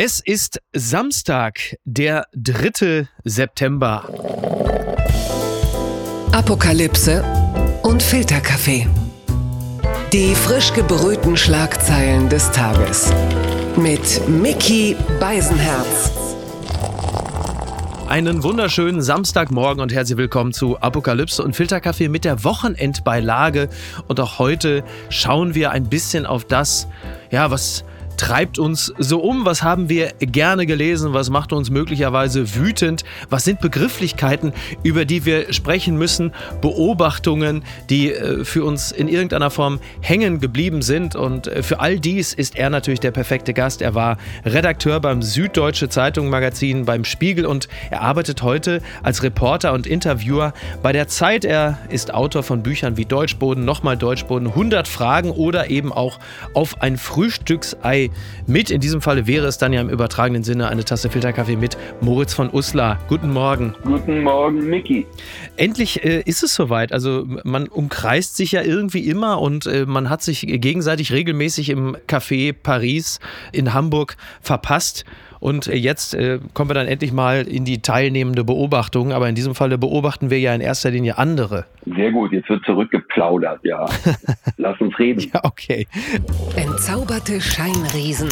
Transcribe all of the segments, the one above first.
Es ist Samstag, der 3. September. Apokalypse und Filterkaffee. Die frisch gebrühten Schlagzeilen des Tages. Mit Mickey Beisenherz. Einen wunderschönen Samstagmorgen und herzlich willkommen zu Apokalypse und Filterkaffee mit der Wochenendbeilage. Und auch heute schauen wir ein bisschen auf das, ja, was treibt uns so um? Was haben wir gerne gelesen? Was macht uns möglicherweise wütend? Was sind Begrifflichkeiten, über die wir sprechen müssen? Beobachtungen, die äh, für uns in irgendeiner Form hängen geblieben sind. Und äh, für all dies ist er natürlich der perfekte Gast. Er war Redakteur beim Süddeutsche Zeitung Magazin, beim Spiegel und er arbeitet heute als Reporter und Interviewer bei der Zeit. Er ist Autor von Büchern wie Deutschboden, nochmal Deutschboden, 100 Fragen oder eben auch auf ein Frühstücksei mit. In diesem Falle wäre es dann ja im übertragenen Sinne eine Tasse Filterkaffee mit Moritz von Uslar. Guten Morgen. Guten Morgen, Niki. Endlich äh, ist es soweit. Also man umkreist sich ja irgendwie immer und äh, man hat sich gegenseitig regelmäßig im Café Paris in Hamburg verpasst. Und äh, jetzt äh, kommen wir dann endlich mal in die teilnehmende Beobachtung. Aber in diesem Falle beobachten wir ja in erster Linie andere. Sehr gut, jetzt wird zurückgeplaudert, ja. Lass uns reden. Ja, okay. Entzauberte Scheinriesen.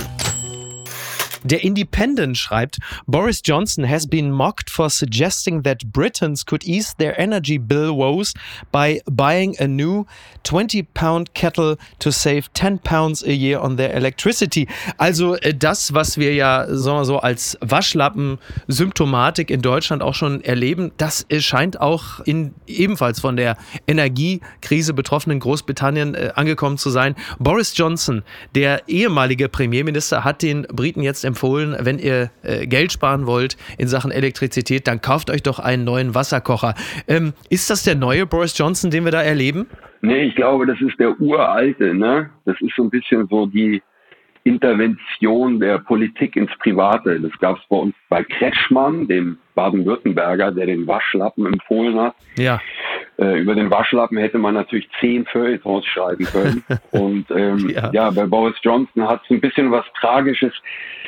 Der Independent schreibt, Boris Johnson has been mocked for suggesting that Britons could ease their energy bill woes by buying a new 20-pound kettle to save 10 pounds a year on their electricity. Also äh, das, was wir ja sagen wir so als Waschlappen-Symptomatik in Deutschland auch schon erleben, das scheint auch in ebenfalls von der Energiekrise betroffenen Großbritannien äh, angekommen zu sein. Boris Johnson, der ehemalige Premierminister, hat den Briten jetzt empfohlen, wenn ihr äh, Geld sparen wollt in Sachen Elektrizität, dann kauft euch doch einen neuen Wasserkocher. Ähm, ist das der neue Boris Johnson, den wir da erleben? Nee, ich glaube, das ist der uralte. Ne? Das ist so ein bisschen so die Intervention der Politik ins Private. Das gab es bei uns bei Kretschmann, dem Baden-Württemberger, der den Waschlappen empfohlen hat. Ja. Äh, über den Waschlappen hätte man natürlich zehn Feuilletons schreiben können. Und ähm, ja. ja. bei Boris Johnson hat es ein bisschen was Tragisches.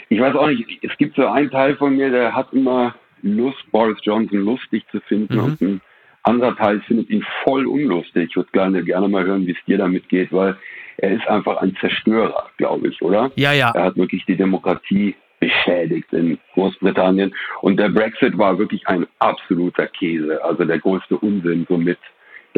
Ich weiß auch nicht, es gibt so einen Teil von mir, der hat immer Lust, Boris Johnson lustig zu finden mhm. und ein anderer Teil findet ihn voll unlustig. Ich würde gerne, gerne mal hören, wie es dir damit geht, weil er ist einfach ein Zerstörer, glaube ich, oder? Ja, ja. Er hat wirklich die Demokratie beschädigt in Großbritannien. Und der Brexit war wirklich ein absoluter Käse, also der größte Unsinn somit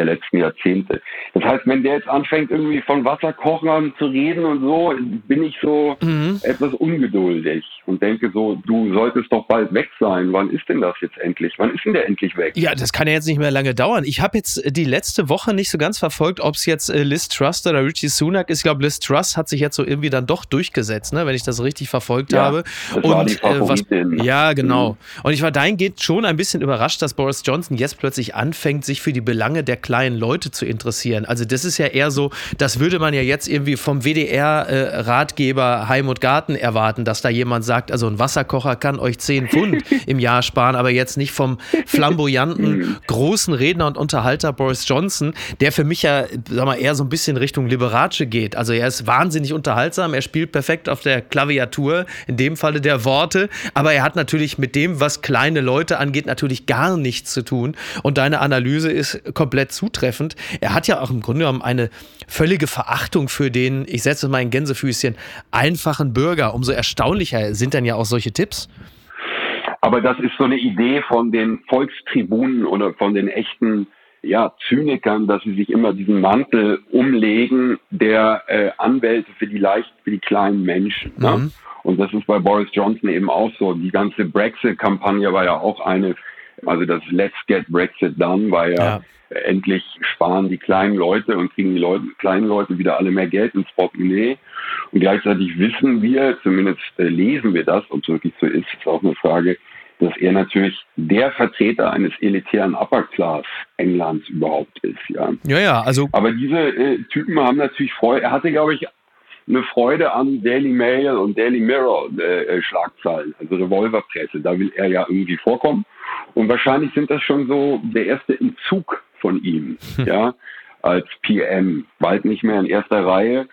der letzten Jahrzehnte. Das heißt, wenn der jetzt anfängt, irgendwie von Wasserkochern zu reden und so, bin ich so mhm. etwas ungeduldig und denke so, du solltest doch bald weg sein. Wann ist denn das jetzt endlich? Wann ist denn der endlich weg? Ja, das kann ja jetzt nicht mehr lange dauern. Ich habe jetzt die letzte Woche nicht so ganz verfolgt, ob es jetzt äh, Liz Truss oder Richie Sunak ist. Ich glaube, Liz Truss hat sich jetzt so irgendwie dann doch durchgesetzt, ne, wenn ich das richtig verfolgt ja, habe. Und äh, was, ja, genau. Mhm. Und ich war dahingehend schon ein bisschen überrascht, dass Boris Johnson jetzt plötzlich anfängt, sich für die Belange der kleinen Leute zu interessieren. Also das ist ja eher so, das würde man ja jetzt irgendwie vom WDR-Ratgeber äh, Heim und Garten erwarten, dass da jemand sagt, also ein Wasserkocher kann euch 10 Pfund im Jahr sparen, aber jetzt nicht vom flamboyanten, großen Redner und Unterhalter Boris Johnson, der für mich ja, sag mal, eher so ein bisschen Richtung Liberace geht. Also er ist wahnsinnig unterhaltsam, er spielt perfekt auf der Klaviatur, in dem Falle der Worte, aber er hat natürlich mit dem, was kleine Leute angeht, natürlich gar nichts zu tun. Und deine Analyse ist komplett zutreffend. Er hat ja auch im Grunde genommen eine völlige Verachtung für den, ich setze mal ein Gänsefüßchen, einfachen Bürger. Umso erstaunlicher sind dann ja auch solche Tipps. Aber das ist so eine Idee von den Volkstribunen oder von den echten ja, Zynikern, dass sie sich immer diesen Mantel umlegen der äh, Anwälte für die leicht, für die kleinen Menschen. Ne? Mhm. Und das ist bei Boris Johnson eben auch so. Die ganze Brexit-Kampagne war ja auch eine, also das Let's Get Brexit Done war ja, ja endlich sparen die kleinen Leute und kriegen die Leute, kleinen Leute wieder alle mehr Geld ins Portemonnaie. Und gleichzeitig wissen wir, zumindest äh, lesen wir das, ob es wirklich so ist, ist auch eine Frage, dass er natürlich der Vertreter eines elitären Upper Class Englands überhaupt ist, ja. Ja, ja, also. Aber diese äh, Typen haben natürlich Freude. Er hatte, glaube ich, eine Freude an Daily Mail und Daily Mirror äh, äh Schlagzeilen, also Revolverpresse. Da will er ja irgendwie vorkommen. Und wahrscheinlich sind das schon so der erste Entzug von ihm, hm. ja, als PM. Bald nicht mehr in erster Reihe.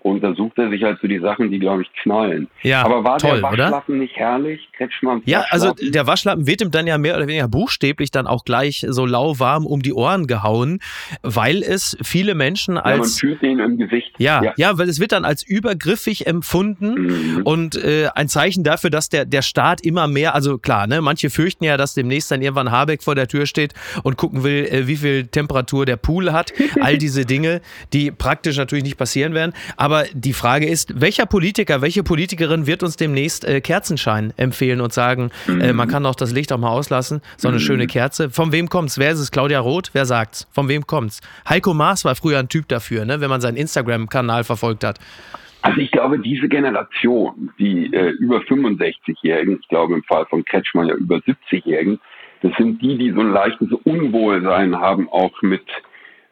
Und da sucht er sich halt so die Sachen, die, glaube ich, knallen. Ja, Aber war toll, der Waschlappen oder? nicht herrlich? Kretschmanns Ja, also der Waschlappen wird ihm dann ja mehr oder weniger buchstäblich dann auch gleich so lauwarm um die Ohren gehauen, weil es viele Menschen ja, man als fühlt ihn im Gesicht. ja, ja, weil es wird dann als übergriffig empfunden Mhm. und äh, ein Zeichen dafür, dass der, der Staat immer mehr, also klar, ne, manche fürchten ja, dass demnächst dann irgendwann Habeck vor der Tür steht und gucken will, äh, wie viel Temperatur der Pool hat. All diese Dinge, die praktisch natürlich nicht passieren werden. Aber die Frage ist, welcher Politiker, welche Politikerin wird uns demnächst äh, Kerzenschein empfehlen und sagen, äh, man kann doch das Licht auch mal auslassen, so eine schöne Kerze. Von wem kommt's? Wer ist es? Claudia Roth? Wer sagt's? Von wem kommt's? Heiko Maas war früher ein Typ dafür, ne, wenn man seinen Instagram-Kanal verfolgt hat. Also ich glaube, diese Generation, die äh, über 65-Jährigen, ich glaube im Fall von Kretschmann ja über 70-Jährigen, das sind die, die so ein leichtes Unwohlsein haben, auch mit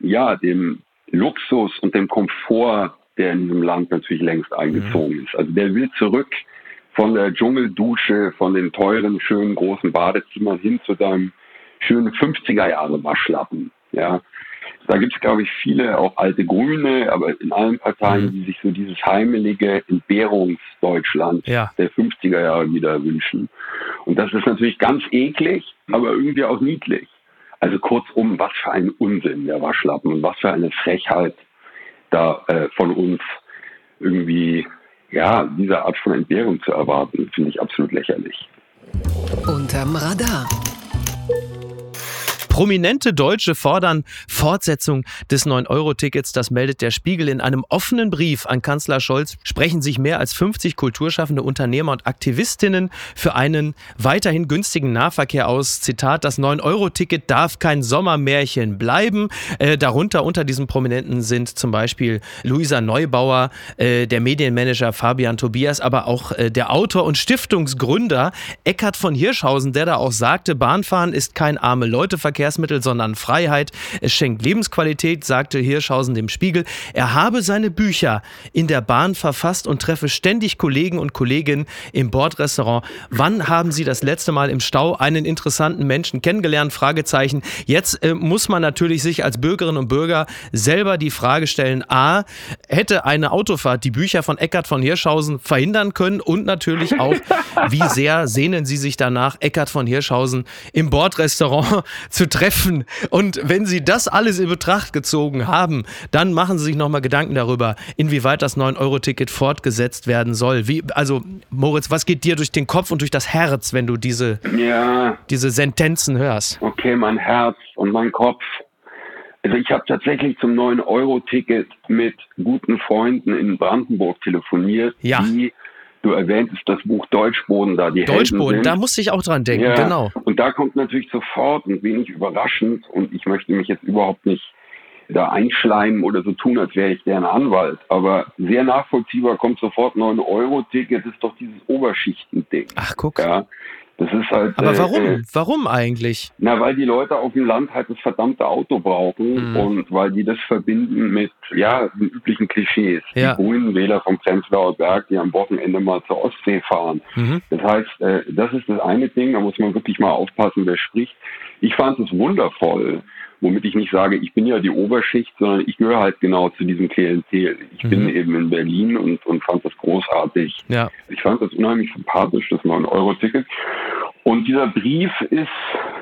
ja dem Luxus und dem Komfort, der in diesem Land natürlich längst eingezogen ist. Also der will zurück von der Dschungeldusche, von den teuren, schönen, großen Badezimmern hin zu deinem schönen 50er-Jahre-Waschlappen. Ja, da gibt es, glaube ich, viele, auch alte Grüne, aber in allen Parteien, die sich so dieses heimelige Entbehrungsdeutschland Ja. der 50er Jahre wieder wünschen. Und das ist natürlich ganz eklig, aber irgendwie auch niedlich. Also kurzum, was für ein Unsinn der Waschlappen und was für eine Frechheit da äh, von uns irgendwie ja diese Art von Entbehrung zu erwarten, finde ich absolut lächerlich. Unterm Radar. Prominente Deutsche fordern Fortsetzung des 9-Euro-Tickets. Das meldet der Spiegel in einem offenen Brief an Kanzler Scholz. Sprechen sich mehr als 50 kulturschaffende Unternehmer und Aktivistinnen für einen weiterhin günstigen Nahverkehr aus. Zitat, das 9-Euro-Ticket darf kein Sommermärchen bleiben. Äh, darunter unter diesen Prominenten sind zum Beispiel Luisa Neubauer, äh, der Medienmanager Fabian Tobias, aber auch äh, der Autor und Stiftungsgründer Eckhard von Hirschhausen, der da auch sagte, Bahnfahren ist kein arme Leute-Verkehrsmittel, sondern Freiheit. Es schenkt Lebensqualität, sagte Hirschhausen dem Spiegel. Er habe seine Bücher in der Bahn verfasst und treffe ständig Kollegen und Kolleginnen im Bordrestaurant. Wann haben Sie das letzte Mal im Stau einen interessanten Menschen kennengelernt? Fragezeichen. Jetzt äh, muss man natürlich sich als Bürgerinnen und Bürger selber die Frage stellen, a, hätte eine Autofahrt die Bücher von Eckhard von Hirschhausen verhindern können und natürlich auch, wie sehr sehnen Sie sich danach, Eckhard von Hirschhausen im Bordrestaurant zu treffen. Und wenn Sie das alles in Betracht gezogen haben, dann machen Sie sich nochmal Gedanken darüber, inwieweit das 9-Euro-Ticket fortgesetzt werden soll. Wie, also, Moritz, was geht dir durch den Kopf und durch das Herz, wenn du diese, Ja, diese Sentenzen hörst? okay, mein Herz und mein Kopf. Also ich habe tatsächlich zum 9-Euro-Ticket mit guten Freunden in Brandenburg telefoniert, Ja. die, du erwähntest das Buch Deutschboden da, die Deutschboden, da musste ich auch dran denken, ja, genau. Und da kommt natürlich sofort und wenig überraschend und ich möchte mich jetzt überhaupt nicht da einschleimen oder so tun, als wäre ich deren Anwalt. Aber sehr nachvollziehbar kommt sofort 9-Euro-Ticket, ist doch dieses Oberschichtending. Ach, guck. Ja, das ist halt. Aber äh, warum? Äh, Warum eigentlich? na, weil die Leute auf dem Land halt das verdammte Auto brauchen Mhm. und weil die das verbinden mit, ja, den üblichen Klischees. Ja. Die grünen Wähler vom Prenzlauer Berg, die am Wochenende mal zur Ostsee fahren. Mhm. Das heißt, äh, das ist das eine Ding, da muss man wirklich mal aufpassen, wer spricht. Ich fand es wundervoll, womit ich nicht sage, ich bin ja die Oberschicht, sondern ich gehöre halt genau zu diesem Klientel. Ich bin Mhm. eben in Berlin und, und fand das großartig. Ja. Ich fand das unheimlich sympathisch, das 9-Euro-Ticket. Und dieser Brief ist,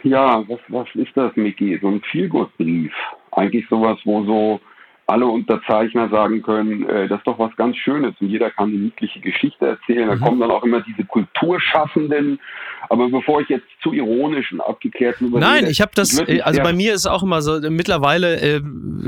ja, was, was ist das, Micky? So ein Feelgood-Brief. Eigentlich sowas, wo so alle Unterzeichner sagen können, äh, das ist doch was ganz Schönes und jeder kann eine niedliche Geschichte erzählen. Da Mhm. kommen dann auch immer diese Kulturschaffenden. Aber bevor ich jetzt zu ironisch und abgeklärt drüber Nein, ich habe das, äh, also bei mir ist auch immer so, mittlerweile äh,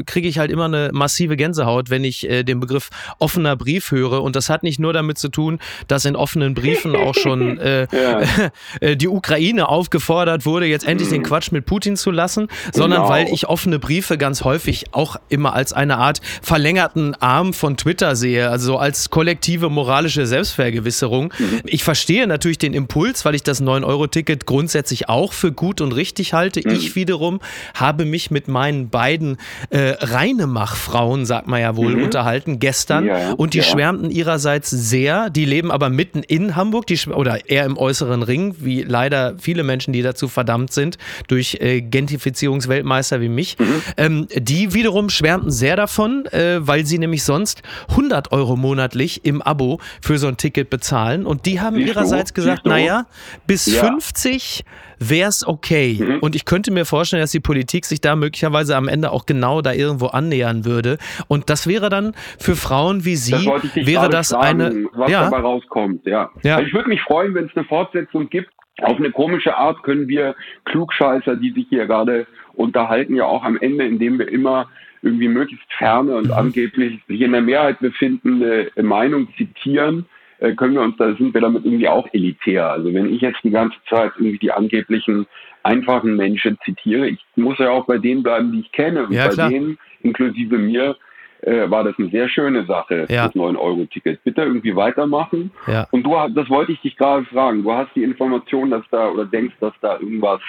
kriege ich halt immer eine massive Gänsehaut, wenn ich äh, den Begriff offener Brief höre. Und das hat nicht nur damit zu tun, dass in offenen Briefen auch schon äh, Ja. äh, die Ukraine aufgefordert wurde, jetzt endlich den Quatsch mit Putin zu lassen, sondern Genau. weil ich offene Briefe ganz häufig auch immer als eine Art verlängerten Arm von Twitter sehe, also so als kollektive moralische Selbstvergewisserung. Ich verstehe natürlich den Impuls, weil ich das 9-Euro-Ticket grundsätzlich auch für gut und richtig halte. Ich wiederum habe mich mit meinen beiden äh, Reinemach-Frauen, sagt man ja wohl, unterhalten gestern Ja, und die ja. schwärmten ihrerseits sehr. Die leben aber mitten in Hamburg, die, oder eher im äußeren Ring, wie leider viele Menschen, die dazu verdammt sind, durch äh, Gentrifizierungsweltmeister wie mich. Mhm. Ähm, die wiederum schwärmten sehr davon, äh, weil sie nämlich sonst 100 Euro monatlich im Abo für so ein Ticket bezahlen. Und die haben Siehst du? ihrerseits gesagt, du? naja, bis Ja. 50 wäre es okay. Mhm. Und ich könnte mir vorstellen, dass die Politik sich da möglicherweise am Ende auch genau da irgendwo annähern würde. Und das wäre dann für Frauen wie Sie, Das wäre das fragen, eine. was ja, dabei rauskommt, ja. Ja. Also ich würde mich freuen, wenn es eine Fortsetzung gibt. Auf eine komische Art können wir Klugscheißer, die sich hier gerade unterhalten, ja auch am Ende, indem wir immer irgendwie möglichst ferne Mhm. und angeblich sich in der Mehrheit befindende Meinung zitieren, äh, können wir uns, da sind wir damit irgendwie auch elitär. Also wenn ich jetzt die ganze Zeit irgendwie die angeblichen einfachen Menschen zitiere, ich muss ja auch bei denen bleiben, die ich kenne. Und Ja, bei klar. denen, inklusive mir, äh, war das eine sehr schöne Sache, Ja. das 9-Euro-Ticket. Bitte irgendwie weitermachen. ja. Und du hast, das wollte ich dich gerade fragen. Du hast die Information, dass da oder denkst, dass da irgendwas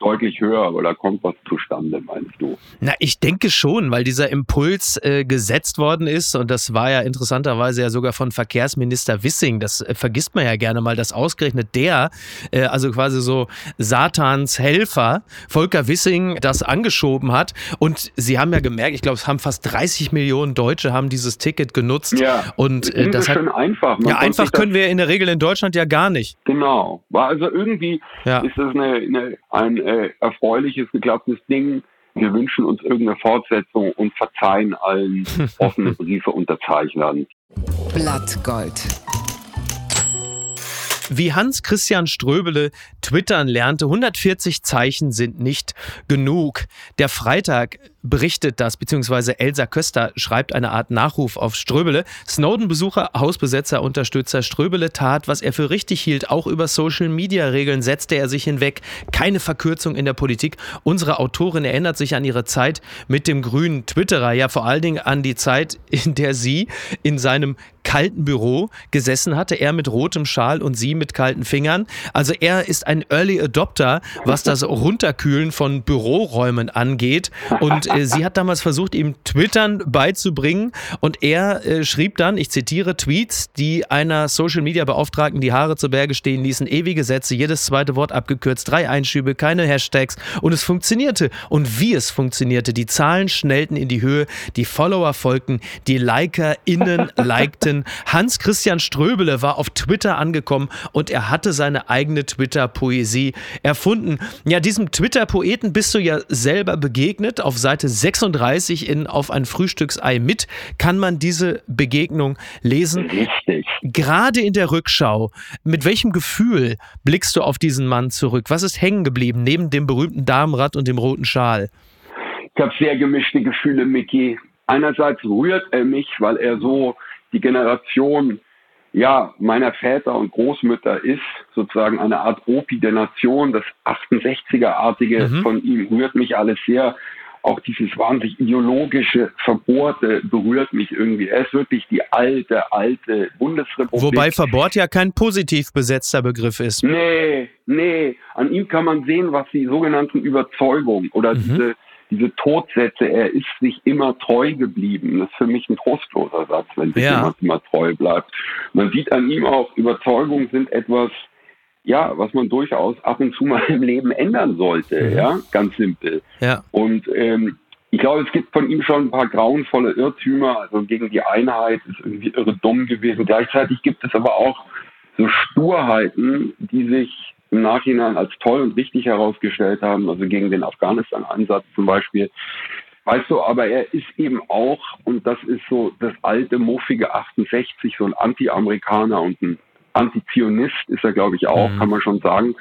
deutlich höher oder kommt was zustande, meinst du? Na, ich denke schon, weil dieser Impuls äh, gesetzt worden ist und das war ja interessanterweise ja sogar von Verkehrsminister Wissing. Das äh, vergisst man ja gerne mal, dass ausgerechnet der, äh, also quasi so Satans Helfer, Volker Wissing, das angeschoben hat. Und Sie haben ja gemerkt, ich glaube, es haben fast 30 Millionen Deutsche haben dieses Ticket genutzt. Und äh, Sind das hat einfach. Man ja einfach das- können wir in der Regel in Deutschland ja gar nicht. Genau. War also irgendwie Ja. ist das eine, eine, ein äh, erfreuliches, geklapptes Ding. Wir wünschen uns irgendeine Fortsetzung und verzeihen allen offene Briefe Unterzeichnern. Blattgold. Wie Hans-Christian Ströbele twittern lernte, 140 Zeichen sind nicht genug. Der Freitag berichtet das, beziehungsweise Elsa Köster schreibt eine Art Nachruf auf Ströbele. Snowden-Besucher, Hausbesetzer, Unterstützer Ströbele tat, was er für richtig hielt. Auch über Social-Media-Regeln setzte er sich hinweg. Keine Verkürzung in der Politik. Unsere Autorin erinnert sich an ihre Zeit mit dem grünen Twitterer, ja vor allen Dingen an die Zeit, in der sie in seinem kalten Büro gesessen hatte, er mit rotem Schal und sie mit kalten Fingern. Also er ist ein Early Adopter, was das Runterkühlen von Büroräumen angeht. Und äh, sie hat damals versucht, ihm Twittern beizubringen. Und er äh, schrieb dann, ich zitiere, Tweets, die einer Social-Media-Beauftragten die Haare zu Berge stehen ließen, ewige Sätze, jedes zweite Wort abgekürzt, drei Einschübe, keine Hashtags. Und es funktionierte. Und wie es funktionierte, die Zahlen schnellten in die Höhe, die Follower folgten, die LikerInnen likten. Hans-Christian Ströbele war auf Twitter angekommen und er hatte seine eigene Twitter-Poesie erfunden. Ja, diesem Twitter-Poeten bist du ja selber begegnet. Auf Seite 36 in Auf ein Frühstücksei mit kann man diese Begegnung lesen. Richtig. Gerade in der Rückschau, mit welchem Gefühl blickst du auf diesen Mann zurück? Was ist hängen geblieben neben dem berühmten Damenrad und dem roten Schal? Ich habe sehr gemischte Gefühle, Mickey. Einerseits rührt er mich, weil er so die Generation ja, meiner Väter und Großmütter ist, sozusagen eine Art Opi der Nation. Das 68er-artige Mhm. von ihm rührt mich alles sehr. Auch dieses wahnsinnig ideologische, verbohrte berührt mich irgendwie. Er ist wirklich die alte, alte Bundesrepublik. Wobei verbohrt ja kein positiv besetzter Begriff ist. Nee, nee. An ihm kann man sehen, was die sogenannten Überzeugungen oder Mhm. diese, diese Todsätze, er ist sich immer treu geblieben. Das ist für mich ein trostloser Satz, wenn sich Ja. jemand immer treu bleibt. Man sieht an ihm auch, Überzeugungen sind etwas, ja, was man durchaus ab und zu mal im Leben ändern sollte, Mhm. ja, ganz simpel. Ja. Und ähm, ich glaube, es gibt von ihm schon ein paar grauenvolle Irrtümer. Also gegen die Einheit ist irgendwie irre dumm gewesen. Gleichzeitig gibt es aber auch so Sturheiten, die sich im Nachhinein als toll und richtig herausgestellt haben. Also gegen den Afghanistan-Einsatz zum Beispiel. Weißt du, aber er ist eben auch, und das ist so das alte, muffige 68, so ein Anti-Amerikaner und ein Antizionist ist er, glaube ich, auch, Mhm. kann man schon sagen.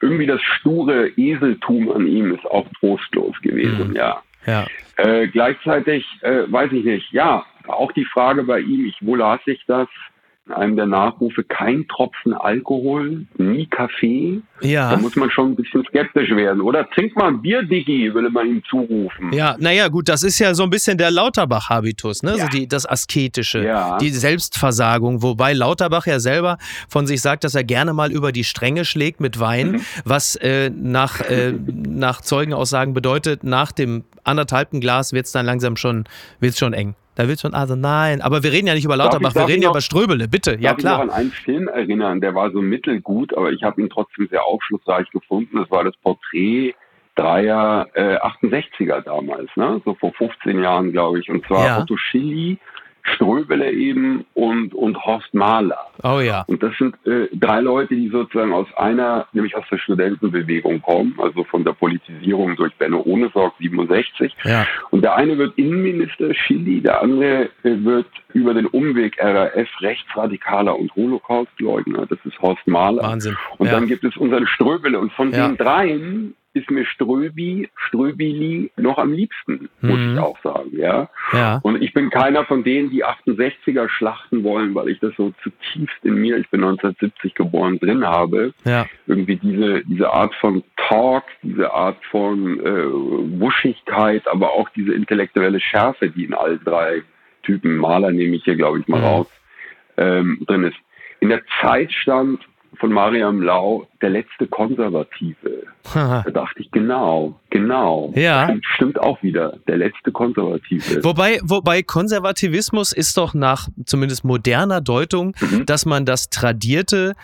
Irgendwie das sture Eseltum an ihm ist auch trostlos gewesen, Mhm. ja. Ja. Äh, gleichzeitig, äh, weiß ich nicht, ja, auch die Frage bei ihm, ich, wo las ich das? In einem der Nachrufe, kein Tropfen Alkohol, nie Kaffee. Da Ja. muss man schon ein bisschen skeptisch werden. Oder trink mal ein Bier, Diggi, würde man ihm zurufen. Ja, naja, gut, das ist ja so ein bisschen der Lauterbach-Habitus, ne? Ja. So die, das Asketische, Ja. die Selbstversagung, wobei Lauterbach ja selber von sich sagt, dass er gerne mal über die Stränge schlägt mit Wein, Mhm. was äh, nach, äh, nach Zeugenaussagen bedeutet, nach dem anderthalbten Glas wird es dann langsam schon, wird's schon eng. Da wird schon, also nein, aber wir reden ja nicht über Darf ich- Lauterbach, wir darf reden ja noch- über Ströbele, bitte, ja Darf ich noch klar. an einen Film erinnern, der war so mittelgut, aber ich habe ihn trotzdem sehr aufschlussreich gefunden. Das war das Porträt Dreier äh, 68er damals, ne? so vor 15 Jahren, glaube ich. Und zwar ja. Otto Schilly, Ströbele eben und, und Horst Mahler. Oh ja. Und das sind äh, drei Leute, die sozusagen aus einer, nämlich aus der Studentenbewegung kommen, also von der Politisierung durch Benno Ohnesorg 67. Ja. Und der eine wird Innenminister, Schilly, der andere äh, wird über den Umweg RAF Rechtsradikaler und Holocaustleugner, das ist Horst Mahler. Wahnsinn. Und ja. dann gibt es unseren Ströbele. Und von ja. den dreien ist mir Ströbi, Ströbili noch am liebsten, muss mhm. ich auch sagen, ja? ja. Und ich bin keiner von denen, die 68er schlachten wollen, weil ich das so zutiefst in mir, ich bin 1970 geboren, drin habe. Ja. Irgendwie diese, diese Art von Talk, diese Art von äh, Wuschigkeit, aber auch diese intellektuelle Schärfe, die in all drei Typen, Maler nehme ich hier, glaube ich, mal mhm. raus, ähm, drin ist. In der Zeit stand von Mariam Lau, der letzte Konservative. da dachte ich, genau, genau. Ja. Stimmt auch wieder, der letzte Konservative. Wobei, wobei Konservativismus ist doch nach zumindest moderner Deutung, mhm. dass man das Tradierte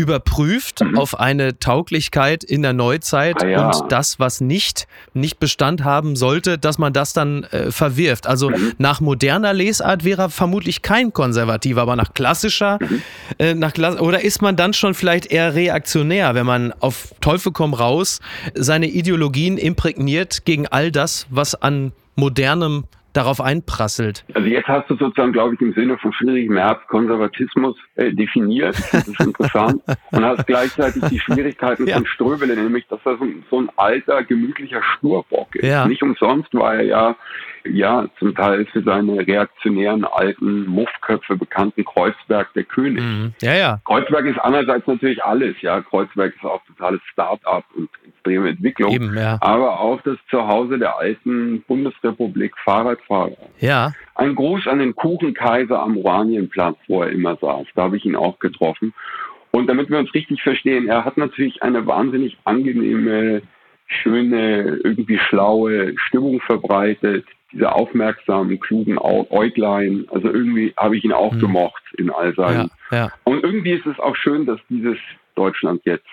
überprüft mhm. auf eine Tauglichkeit in der Neuzeit ah, ja. und das, was nicht, nicht Bestand haben sollte, dass man das dann äh, verwirft. Also mhm. nach moderner Lesart wäre er vermutlich kein Konservativer, aber nach klassischer, mhm. äh, nach Klass oder ist man dann schon vielleicht eher reaktionär, wenn man auf Teufel komm raus seine Ideologien imprägniert gegen all das, was an modernem darauf einprasselt. Also jetzt hast du sozusagen, glaube ich, im Sinne von Friedrich Merz Konservatismus äh, definiert. Das ist interessant. und hast gleichzeitig die Schwierigkeiten ja. von Ströbele, nämlich, dass er so, so ein alter, gemütlicher Sturbock ist. Ja. Nicht umsonst war er ja ja zum Teil für seine reaktionären alten Muffköpfe bekannten Kreuzberg der König. Mhm. Ja, ja. Kreuzberg ist einerseits natürlich alles, ja. Kreuzberg ist auch totales Start-up und extreme Entwicklung. Eben, ja. Aber auch das Zuhause der alten Bundesrepublik Fahrradfahrer. Ja. Ein Gruß an den Kuchenkaiser am Oranienplatz, wo er immer saß. Da habe ich ihn auch getroffen. Und damit wir uns richtig verstehen, er hat natürlich eine wahnsinnig angenehme, schöne, irgendwie schlaue Stimmung verbreitet, diese aufmerksamen, klugen Äuglein. Also irgendwie habe ich ihn auch mhm. gemocht in all seinen. Ja, ja. Und irgendwie ist es auch schön, dass dieses Deutschland jetzt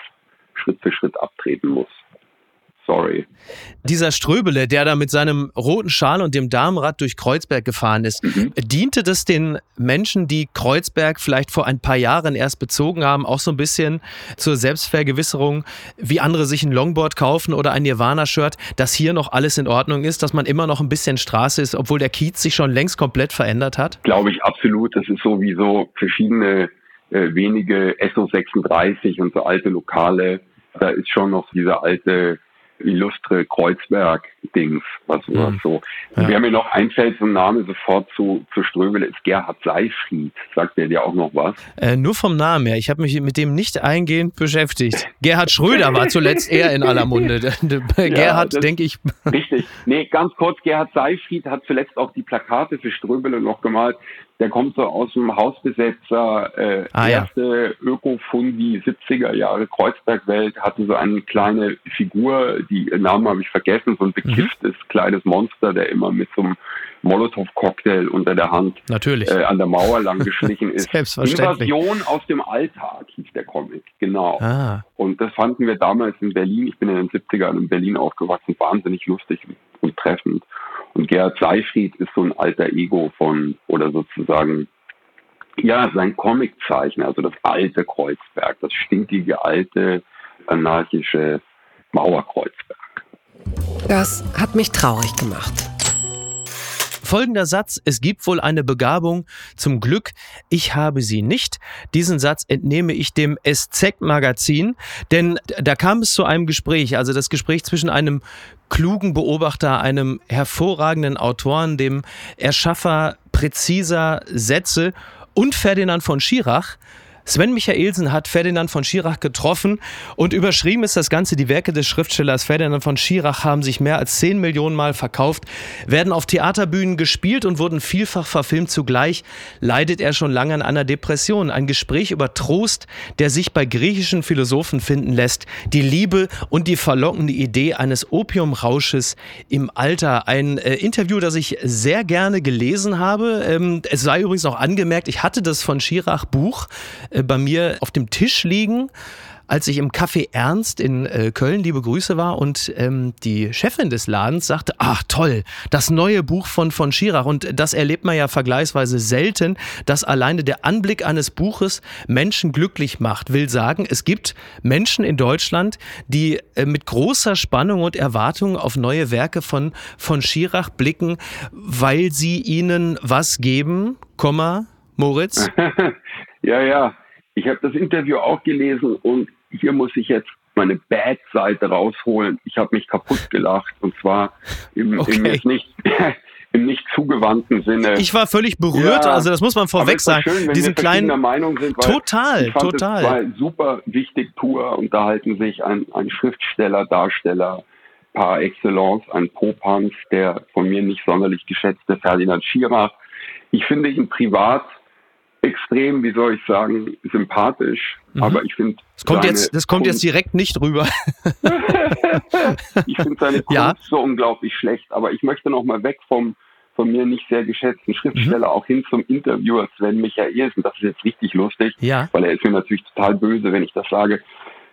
Schritt für Schritt abtreten muss sorry. Dieser Ströbele, der da mit seinem roten Schal und dem Damenrad durch Kreuzberg gefahren ist, mhm. diente das den Menschen, die Kreuzberg vielleicht vor ein paar Jahren erst bezogen haben, auch so ein bisschen zur Selbstvergewisserung, wie andere sich ein Longboard kaufen oder ein Nirvana-Shirt, dass hier noch alles in Ordnung ist, dass man immer noch ein bisschen Straße ist, obwohl der Kiez sich schon längst komplett verändert hat? Glaube ich absolut. Das ist sowieso verschiedene äh, wenige SO36 und so alte Lokale. Da ist schon noch dieser alte illustre Kreuzberg-Dings, was mhm. so. Ja. Wer mir noch einfällt, so ein Name sofort zu, zu Ströbele ist Gerhard Seifried. Sagt der dir auch noch was? Äh, nur vom Namen her. Ich habe mich mit dem nicht eingehend beschäftigt. Gerhard Schröder war zuletzt eher in aller Munde. Gerhard, ja, denke ich. Richtig. Nee, ganz kurz, Gerhard Seifried hat zuletzt auch die Plakate für Ströbele noch gemalt der kommt so aus dem Hausbesetzer, äh, ah, erste ja. Ökofundi 70er Jahre Kreuzbergwelt, hatte so eine kleine Figur, die Namen habe ich vergessen, so ein bekifftes mhm. kleines Monster, der immer mit so einem Molotow-Cocktail unter der Hand Natürlich. Äh, an der Mauer lang geschlichen ist. Selbstverständlich. Invasion aus dem Alltag hieß der Comic, genau. Ah. Und das fanden wir damals in Berlin, ich bin in den 70ern in Berlin aufgewachsen, wahnsinnig lustig und treffend. Und Gerhard Seifried ist so ein alter Ego von, oder sozusagen, ja, sein Comiczeichen, also das alte Kreuzberg, das stinkige, alte, anarchische Mauerkreuzberg. Das hat mich traurig gemacht. Folgender Satz, es gibt wohl eine Begabung, zum Glück, ich habe sie nicht. Diesen Satz entnehme ich dem SZ-Magazin, denn da kam es zu einem Gespräch, also das Gespräch zwischen einem klugen Beobachter, einem hervorragenden Autoren, dem Erschaffer präziser Sätze und Ferdinand von Schirach, Sven Michaelsen hat Ferdinand von Schirach getroffen und überschrieben ist das Ganze, die Werke des Schriftstellers Ferdinand von Schirach haben sich mehr als 10 Millionen Mal verkauft, werden auf Theaterbühnen gespielt und wurden vielfach verfilmt. Zugleich leidet er schon lange an einer Depression. Ein Gespräch über Trost, der sich bei griechischen Philosophen finden lässt. Die Liebe und die verlockende Idee eines Opiumrausches im Alter. Ein äh, Interview, das ich sehr gerne gelesen habe. Ähm, es sei übrigens auch angemerkt, ich hatte das von Schirach Buch bei mir auf dem Tisch liegen als ich im Café Ernst in äh, Köln liebe Grüße war und ähm, die Chefin des Ladens sagte, ach toll, das neue Buch von von Schirach und das erlebt man ja vergleichsweise selten, dass alleine der Anblick eines Buches Menschen glücklich macht. Will sagen, es gibt Menschen in Deutschland, die äh, mit großer Spannung und Erwartung auf neue Werke von von Schirach blicken, weil sie ihnen was geben, Komma, Moritz? ja, ja. Ich habe das Interview auch gelesen und hier muss ich jetzt meine Bad-Seite rausholen. Ich habe mich kaputt gelacht und zwar im, okay. im jetzt nicht im nicht zugewandten Sinne. Ich war völlig berührt, ja, also das muss man vorweg sagen. Schön, wenn Diesen wir kleinen Meinung sind, total, total. Es war super wichtig Tour unterhalten sich ein, ein Schriftsteller, Darsteller par excellence, ein Popanz, der von mir nicht sonderlich geschätzte Ferdinand Schirach. Ich finde ihn privat extrem, wie soll ich sagen, sympathisch. Mhm. Aber ich finde. Das kommt jetzt, das kommt jetzt direkt nicht rüber. ich finde seine Kunst ja. so unglaublich schlecht. Aber ich möchte noch mal weg vom von mir nicht sehr geschätzten Schriftsteller mhm. auch hin zum Interviewer Sven Michaelsen. Das ist jetzt richtig lustig, ja. weil er ist mir natürlich total böse, wenn ich das sage.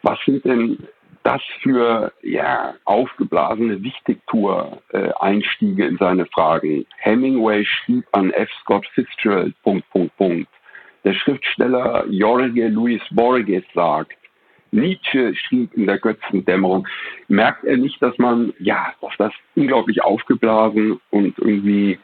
Was sind denn das für ja, aufgeblasene Wichtigtour-Einstiege in seine Fragen? Hemingway schrieb an F. Scott Fitzgerald, Punkt, Punkt, Punkt. Der Schriftsteller Jorge Luis Borges sagt, Nietzsche schrieb in der Götzendämmerung, merkt er nicht, dass man, ja, dass das unglaublich aufgeblasen und irgendwie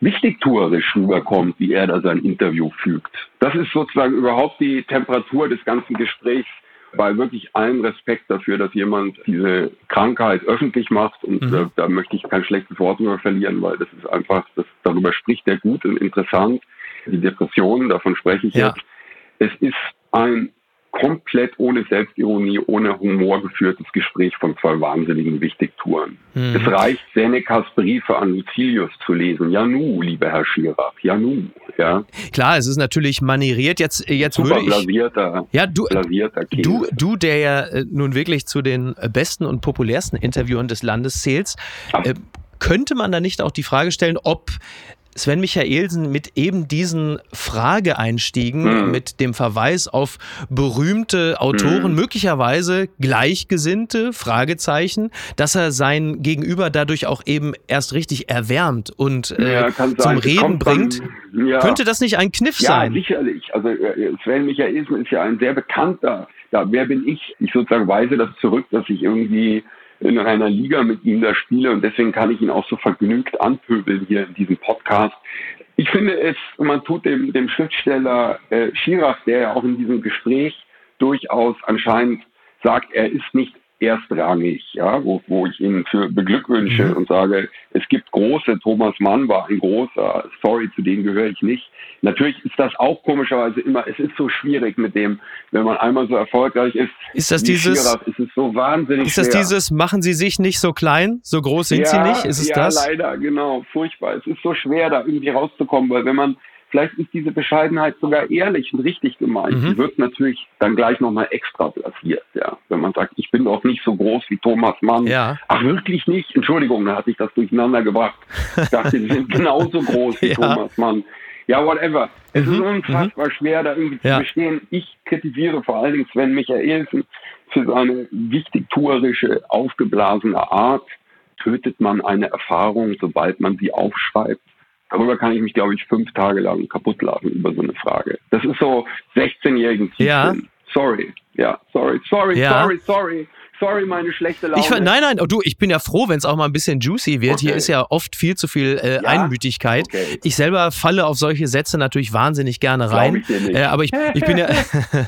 wichtigtuerisch rüberkommt, wie er da sein Interview fügt. Das ist sozusagen überhaupt die Temperatur des ganzen Gesprächs bei wirklich allen Respekt dafür, dass jemand diese Krankheit öffentlich macht und mhm. äh, da möchte ich kein schlechtes Wort drüber verlieren, weil das ist einfach, das, darüber spricht er gut und interessant. Die Depressionen, davon spreche ich ja. jetzt. Es ist ein komplett ohne Selbstironie, ohne Humor geführtes Gespräch von zwei wahnsinnigen Wichtigtouren. Hm. Es reicht, Senecas Briefe an Lucilius zu lesen. Ja nu, lieber Herr Schirach, ja nu. Ja. Klar, es ist natürlich manieriert. Jetzt, jetzt Super würde ich, blasierter, ja, du, blasierter du, du, der ja äh, nun wirklich zu den besten und populärsten Interviewern des Landes zählst, äh, könnte man da nicht auch die Frage stellen, ob Sven Michaelsen mit eben diesen Frageeinstiegen, mhm. mit dem Verweis auf berühmte Autoren, mhm. möglicherweise Gleichgesinnte, Fragezeichen, dass er sein Gegenüber dadurch auch eben erst richtig erwärmt und äh, ja, zum Reden bringt. Dann, ja. Könnte das nicht ein Kniff ja, sein? Ja, sicherlich. Also äh, Sven Michaelsen ist ja ein sehr bekannter, ja, wer bin ich? Ich sozusagen weise das zurück, dass ich irgendwie in einer Liga mit ihm da spiele und deswegen kann ich ihn auch so vergnügt anpöbeln hier in diesem Podcast. Ich finde es, man tut dem, dem Schriftsteller äh, Schirach, der ja auch in diesem Gespräch durchaus anscheinend sagt, er ist nicht erstrangig, ja, wo, wo ich ihn für beglückwünsche mhm. und sage, es gibt große, Thomas Mann war ein großer, sorry, zu denen gehöre ich nicht. Natürlich ist das auch komischerweise immer, es ist so schwierig mit dem, wenn man einmal so erfolgreich ist. Ist das dieses, Schierer, ist es so wahnsinnig Ist das schwer. dieses, machen Sie sich nicht so klein, so groß sind ja, Sie nicht? Ist es ja, das? Ja, leider, genau, furchtbar. Es ist so schwer, da irgendwie rauszukommen, weil wenn man Vielleicht ist diese Bescheidenheit sogar ehrlich und richtig gemeint. Mhm. Die wird natürlich dann gleich nochmal extra platziert, ja. Wenn man sagt, ich bin doch nicht so groß wie Thomas Mann. Ja. Ach, wirklich nicht? Entschuldigung, da hatte ich das durcheinander gebracht. Ich dachte, sie sind genauso groß wie ja. Thomas Mann. Ja, whatever. Es mhm. ist unfassbar mhm. schwer, da irgendwie ja. zu bestehen. Ich kritisiere vor allen Dingen Sven Michaelsen für seine wichtigtuerische, aufgeblasene Art. Tötet man eine Erfahrung, sobald man sie aufschreibt? Darüber kann ich mich, glaube ich, fünf Tage lang kaputt lachen über so eine Frage. Das ist so 16-jährigen Ja. Sorry. Ja, sorry, sorry, ja. sorry, sorry. Sorry, meine schlechte Laune. Ich, nein, nein, oh, du, ich bin ja froh, wenn es auch mal ein bisschen juicy wird. Okay. Hier ist ja oft viel zu viel äh, ja? Einmütigkeit. Okay. Ich selber falle auf solche Sätze natürlich wahnsinnig gerne rein. Ich äh, aber ich, ich bin ja.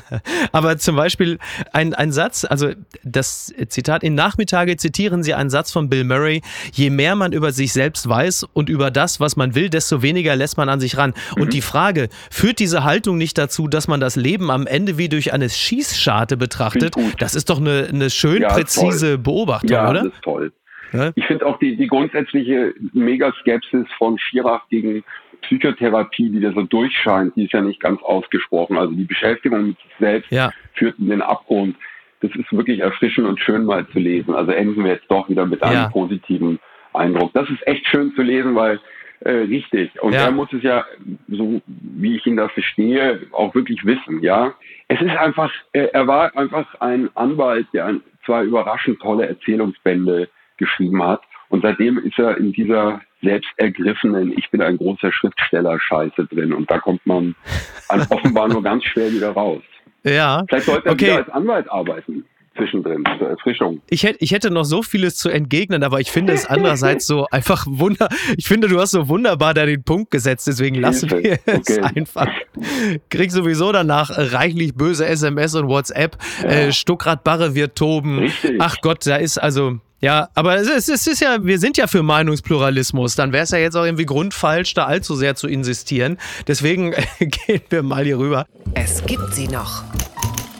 aber zum Beispiel ein, ein Satz, also das Zitat: In Nachmittage zitieren Sie einen Satz von Bill Murray: Je mehr man über sich selbst weiß und über das, was man will, desto weniger lässt man an sich ran. Mhm. Und die Frage: Führt diese Haltung nicht dazu, dass man das Leben am Ende wie durch eine Schießscharte betrachtet? Das ist doch eine, eine schöne schön ja, präzise. Beobachtung, ja, oder? Das ist toll. Ja? Ich finde auch die, die grundsätzliche Megaskepsis von Schirach gegen Psychotherapie, die da so durchscheint, die ist ja nicht ganz ausgesprochen. Also die Beschäftigung mit sich selbst ja. führt in den Abgrund. Das ist wirklich erfrischend und schön mal zu lesen. Also enden wir jetzt doch wieder mit einem positiven Eindruck. Das ist echt schön zu lesen, weil Äh, richtig. Und ja. er muss es ja, so wie ich ihn da verstehe, auch wirklich wissen, ja. Es ist einfach, äh, er war einfach ein Anwalt, der ein, zwei überraschend tolle Erzählungsbände geschrieben hat. Und seitdem ist er in dieser selbstergriffenen, ich bin ein großer Schriftsteller Scheiße drin. Und da kommt man offenbar nur ganz schwer wieder raus. Ja. Vielleicht sollte er okay. wieder als Anwalt arbeiten zwischendrin zur Erfrischung. Ich hätte, ich hätte noch so vieles zu entgegnen, aber ich finde es andererseits so einfach wunder. Ich finde, du hast so wunderbar da den Punkt gesetzt, deswegen lassen wir es okay. einfach. Krieg sowieso danach reichlich böse SMS und WhatsApp. Ja. Äh, Stuckrad Barre wird toben. Richtig. Ach Gott, da ist also ja, aber es ist, es ist ja, wir sind ja für Meinungspluralismus. Dann wäre es ja jetzt auch irgendwie grundfalsch, da allzu sehr zu insistieren. Deswegen gehen wir mal hier rüber. Es gibt sie noch.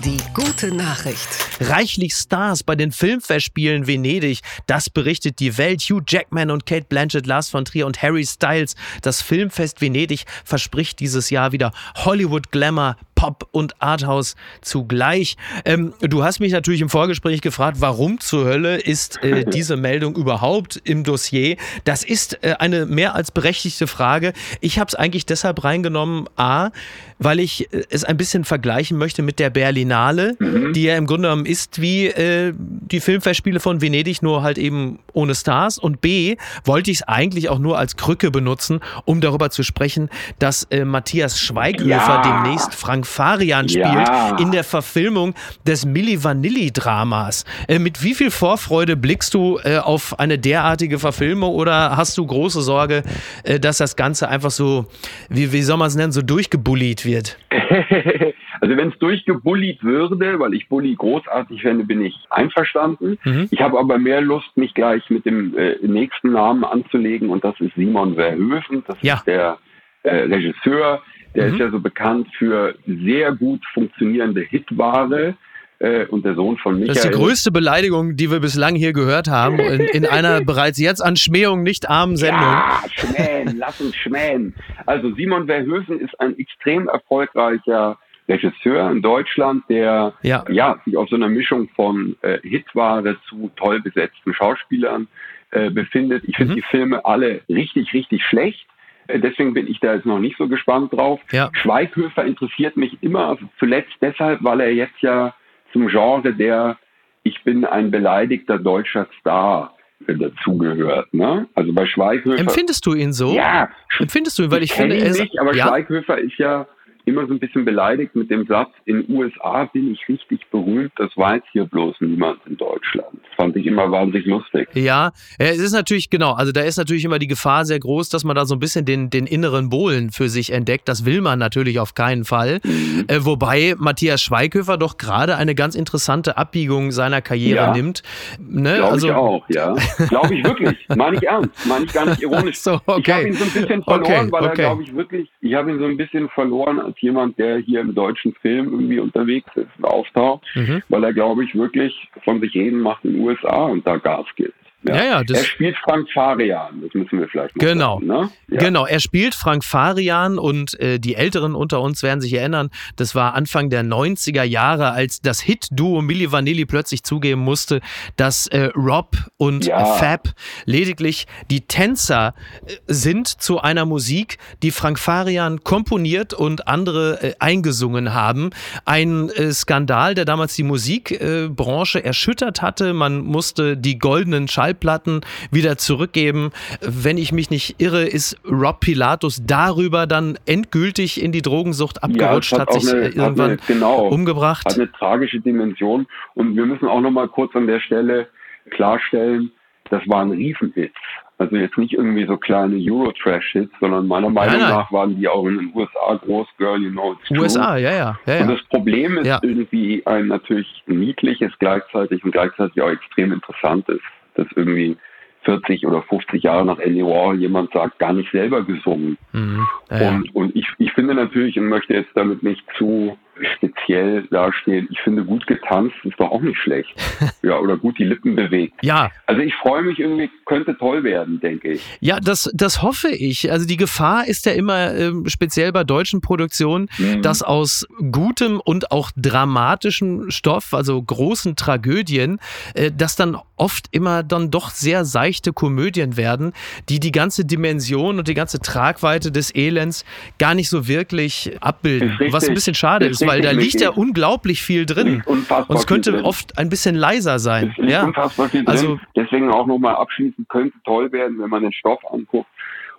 Die gute Nachricht. Reichlich Stars bei den Filmfestspielen Venedig. Das berichtet die Welt. Hugh Jackman und Kate Blanchett, Lars von Trier und Harry Styles. Das Filmfest Venedig verspricht dieses Jahr wieder Hollywood Glamour, Pop und Arthouse zugleich. Ähm, du hast mich natürlich im Vorgespräch gefragt, warum zur Hölle ist äh, diese Meldung überhaupt im Dossier? Das ist äh, eine mehr als berechtigte Frage. Ich habe es eigentlich deshalb reingenommen, a, weil ich äh, es ein bisschen vergleichen möchte mit der Berlinale, mhm. die ja im Grunde genommen ist wie äh, die Filmfestspiele von Venedig, nur halt eben ohne Stars. Und b, wollte ich es eigentlich auch nur als Krücke benutzen, um darüber zu sprechen, dass äh, Matthias Schweighöfer ja. demnächst Frank Farian spielt ja. in der Verfilmung des Milli Vanilli-Dramas. Äh, mit wie viel Vorfreude blickst du äh, auf eine derartige Verfilmung oder hast du große Sorge, äh, dass das Ganze einfach so, wie, wie soll man es nennen, so durchgebullied wird? Also wenn es durchgebullied würde, weil ich Bully großartig finde, bin ich einverstanden. Mhm. Ich habe aber mehr Lust, mich gleich mit dem äh, nächsten Namen anzulegen und das ist Simon Verhoeven. Das ja. ist der äh, Regisseur, der mhm. ist ja so bekannt für sehr gut funktionierende Hitware. Äh, und der Sohn von Michael. Das ist die größte Beleidigung, die wir bislang hier gehört haben, in, in einer bereits jetzt an Schmähung nicht armen Sendung. Ja, schmähen, lass uns schmähen. Also Simon Verhoeven ist ein extrem erfolgreicher Regisseur in Deutschland, der ja, ja sich auf so einer Mischung von äh, Hitware zu toll besetzten Schauspielern äh, befindet. Ich finde mhm. die Filme alle richtig, richtig schlecht. Äh, deswegen bin ich da jetzt noch nicht so gespannt drauf. Ja. Schweighöfer interessiert mich immer zuletzt deshalb, weil er jetzt ja zum Genre der Ich bin ein beleidigter deutscher Star dazugehört. Ne? Also bei Schweighöfer. Empfindest du ihn so? Ja. Empfindest du ihn, weil ich, ich finde, ihn nicht, aber ja? Schweighöfer ist ja immer so ein bisschen beleidigt mit dem Satz, in USA bin ich richtig berühmt, das weiß hier bloß niemand in Deutschland. Das fand ich immer wahnsinnig lustig. Ja, es ist natürlich, genau, also da ist natürlich immer die Gefahr sehr groß, dass man da so ein bisschen den, den inneren Bohlen für sich entdeckt. Das will man natürlich auf keinen Fall. Mhm. Äh, wobei Matthias Schweighöfer doch gerade eine ganz interessante Abbiegung seiner Karriere ja, nimmt. Ne? Glaube also, ich auch, ja. Glaube ich wirklich. Meine ich ernst. Meine ich gar nicht ironisch. so, okay. Ich habe ihn so ein bisschen verloren, okay, weil okay. er, glaube ich, wirklich, ich habe ihn so ein bisschen verloren als jemand, der hier im deutschen Film irgendwie unterwegs ist und auftaucht, mhm. weil er, glaube ich, wirklich von sich reden macht in den USA und da Gas gibt. Ja, ja, ja er spielt Frank Farian, das müssen wir vielleicht mal Genau, sagen, ne? ja. genau. Er spielt Frank Farian und äh, die Älteren unter uns werden sich erinnern, das war Anfang der 90er Jahre, als das Hit-Duo Milli Vanilli plötzlich zugeben musste, dass äh, Rob und ja. Fab lediglich die Tänzer äh, sind zu einer Musik, die Frank Farian komponiert und andere äh, eingesungen haben. Ein äh, Skandal, der damals die Musikbranche erschüttert hatte. Man musste die goldenen Schall Schallplatten wieder zurückgeben. Wenn ich mich nicht irre, ist Rob Pilatus darüber dann endgültig in die Drogensucht abgerutscht, ja, hat, hat sich eine, irgendwann hat eine, genau, umgebracht. Hat eine tragische Dimension. Und wir müssen auch noch mal kurz an der Stelle klarstellen, das waren Riesenhits. Also jetzt nicht irgendwie so kleine Euro-Trash-Hits, sondern meiner Meinung nein, nein. nach waren die auch in den USA groß, Girl, you know it's true. USA, ja, ja. ja, ja. Und das Problem ist ja. irgendwie ein natürlich niedliches gleichzeitig und gleichzeitig auch extrem interessantes dass irgendwie 40 oder 50 Jahre nach Andy Warhol jemand sagt, gar nicht selber gesungen. Mhm. Ja, und, und ich, ich finde natürlich und möchte jetzt damit nicht zu speziell dastehen. Ich finde, gut getanzt ist doch auch nicht schlecht. ja, oder gut die Lippen bewegt. Ja. Also ich freue mich irgendwie, könnte toll werden, denke ich. Ja, das, das hoffe ich. Also die Gefahr ist ja immer ähm, speziell bei deutschen Produktionen, mhm. dass aus gutem und auch dramatischem Stoff, also großen Tragödien, äh, dass dann oft immer dann doch sehr seichte Komödien werden, die die ganze Dimension und die ganze Tragweite des Elends gar nicht so wirklich abbilden. Was ein bisschen schade ist, ist weil da liegt ja unglaublich viel drin. Und es könnte oft ein bisschen leiser sein. Es ja. unfassbar viel drin. Also, Deswegen auch nochmal abschließend, könnte toll werden, wenn man den Stoff anguckt.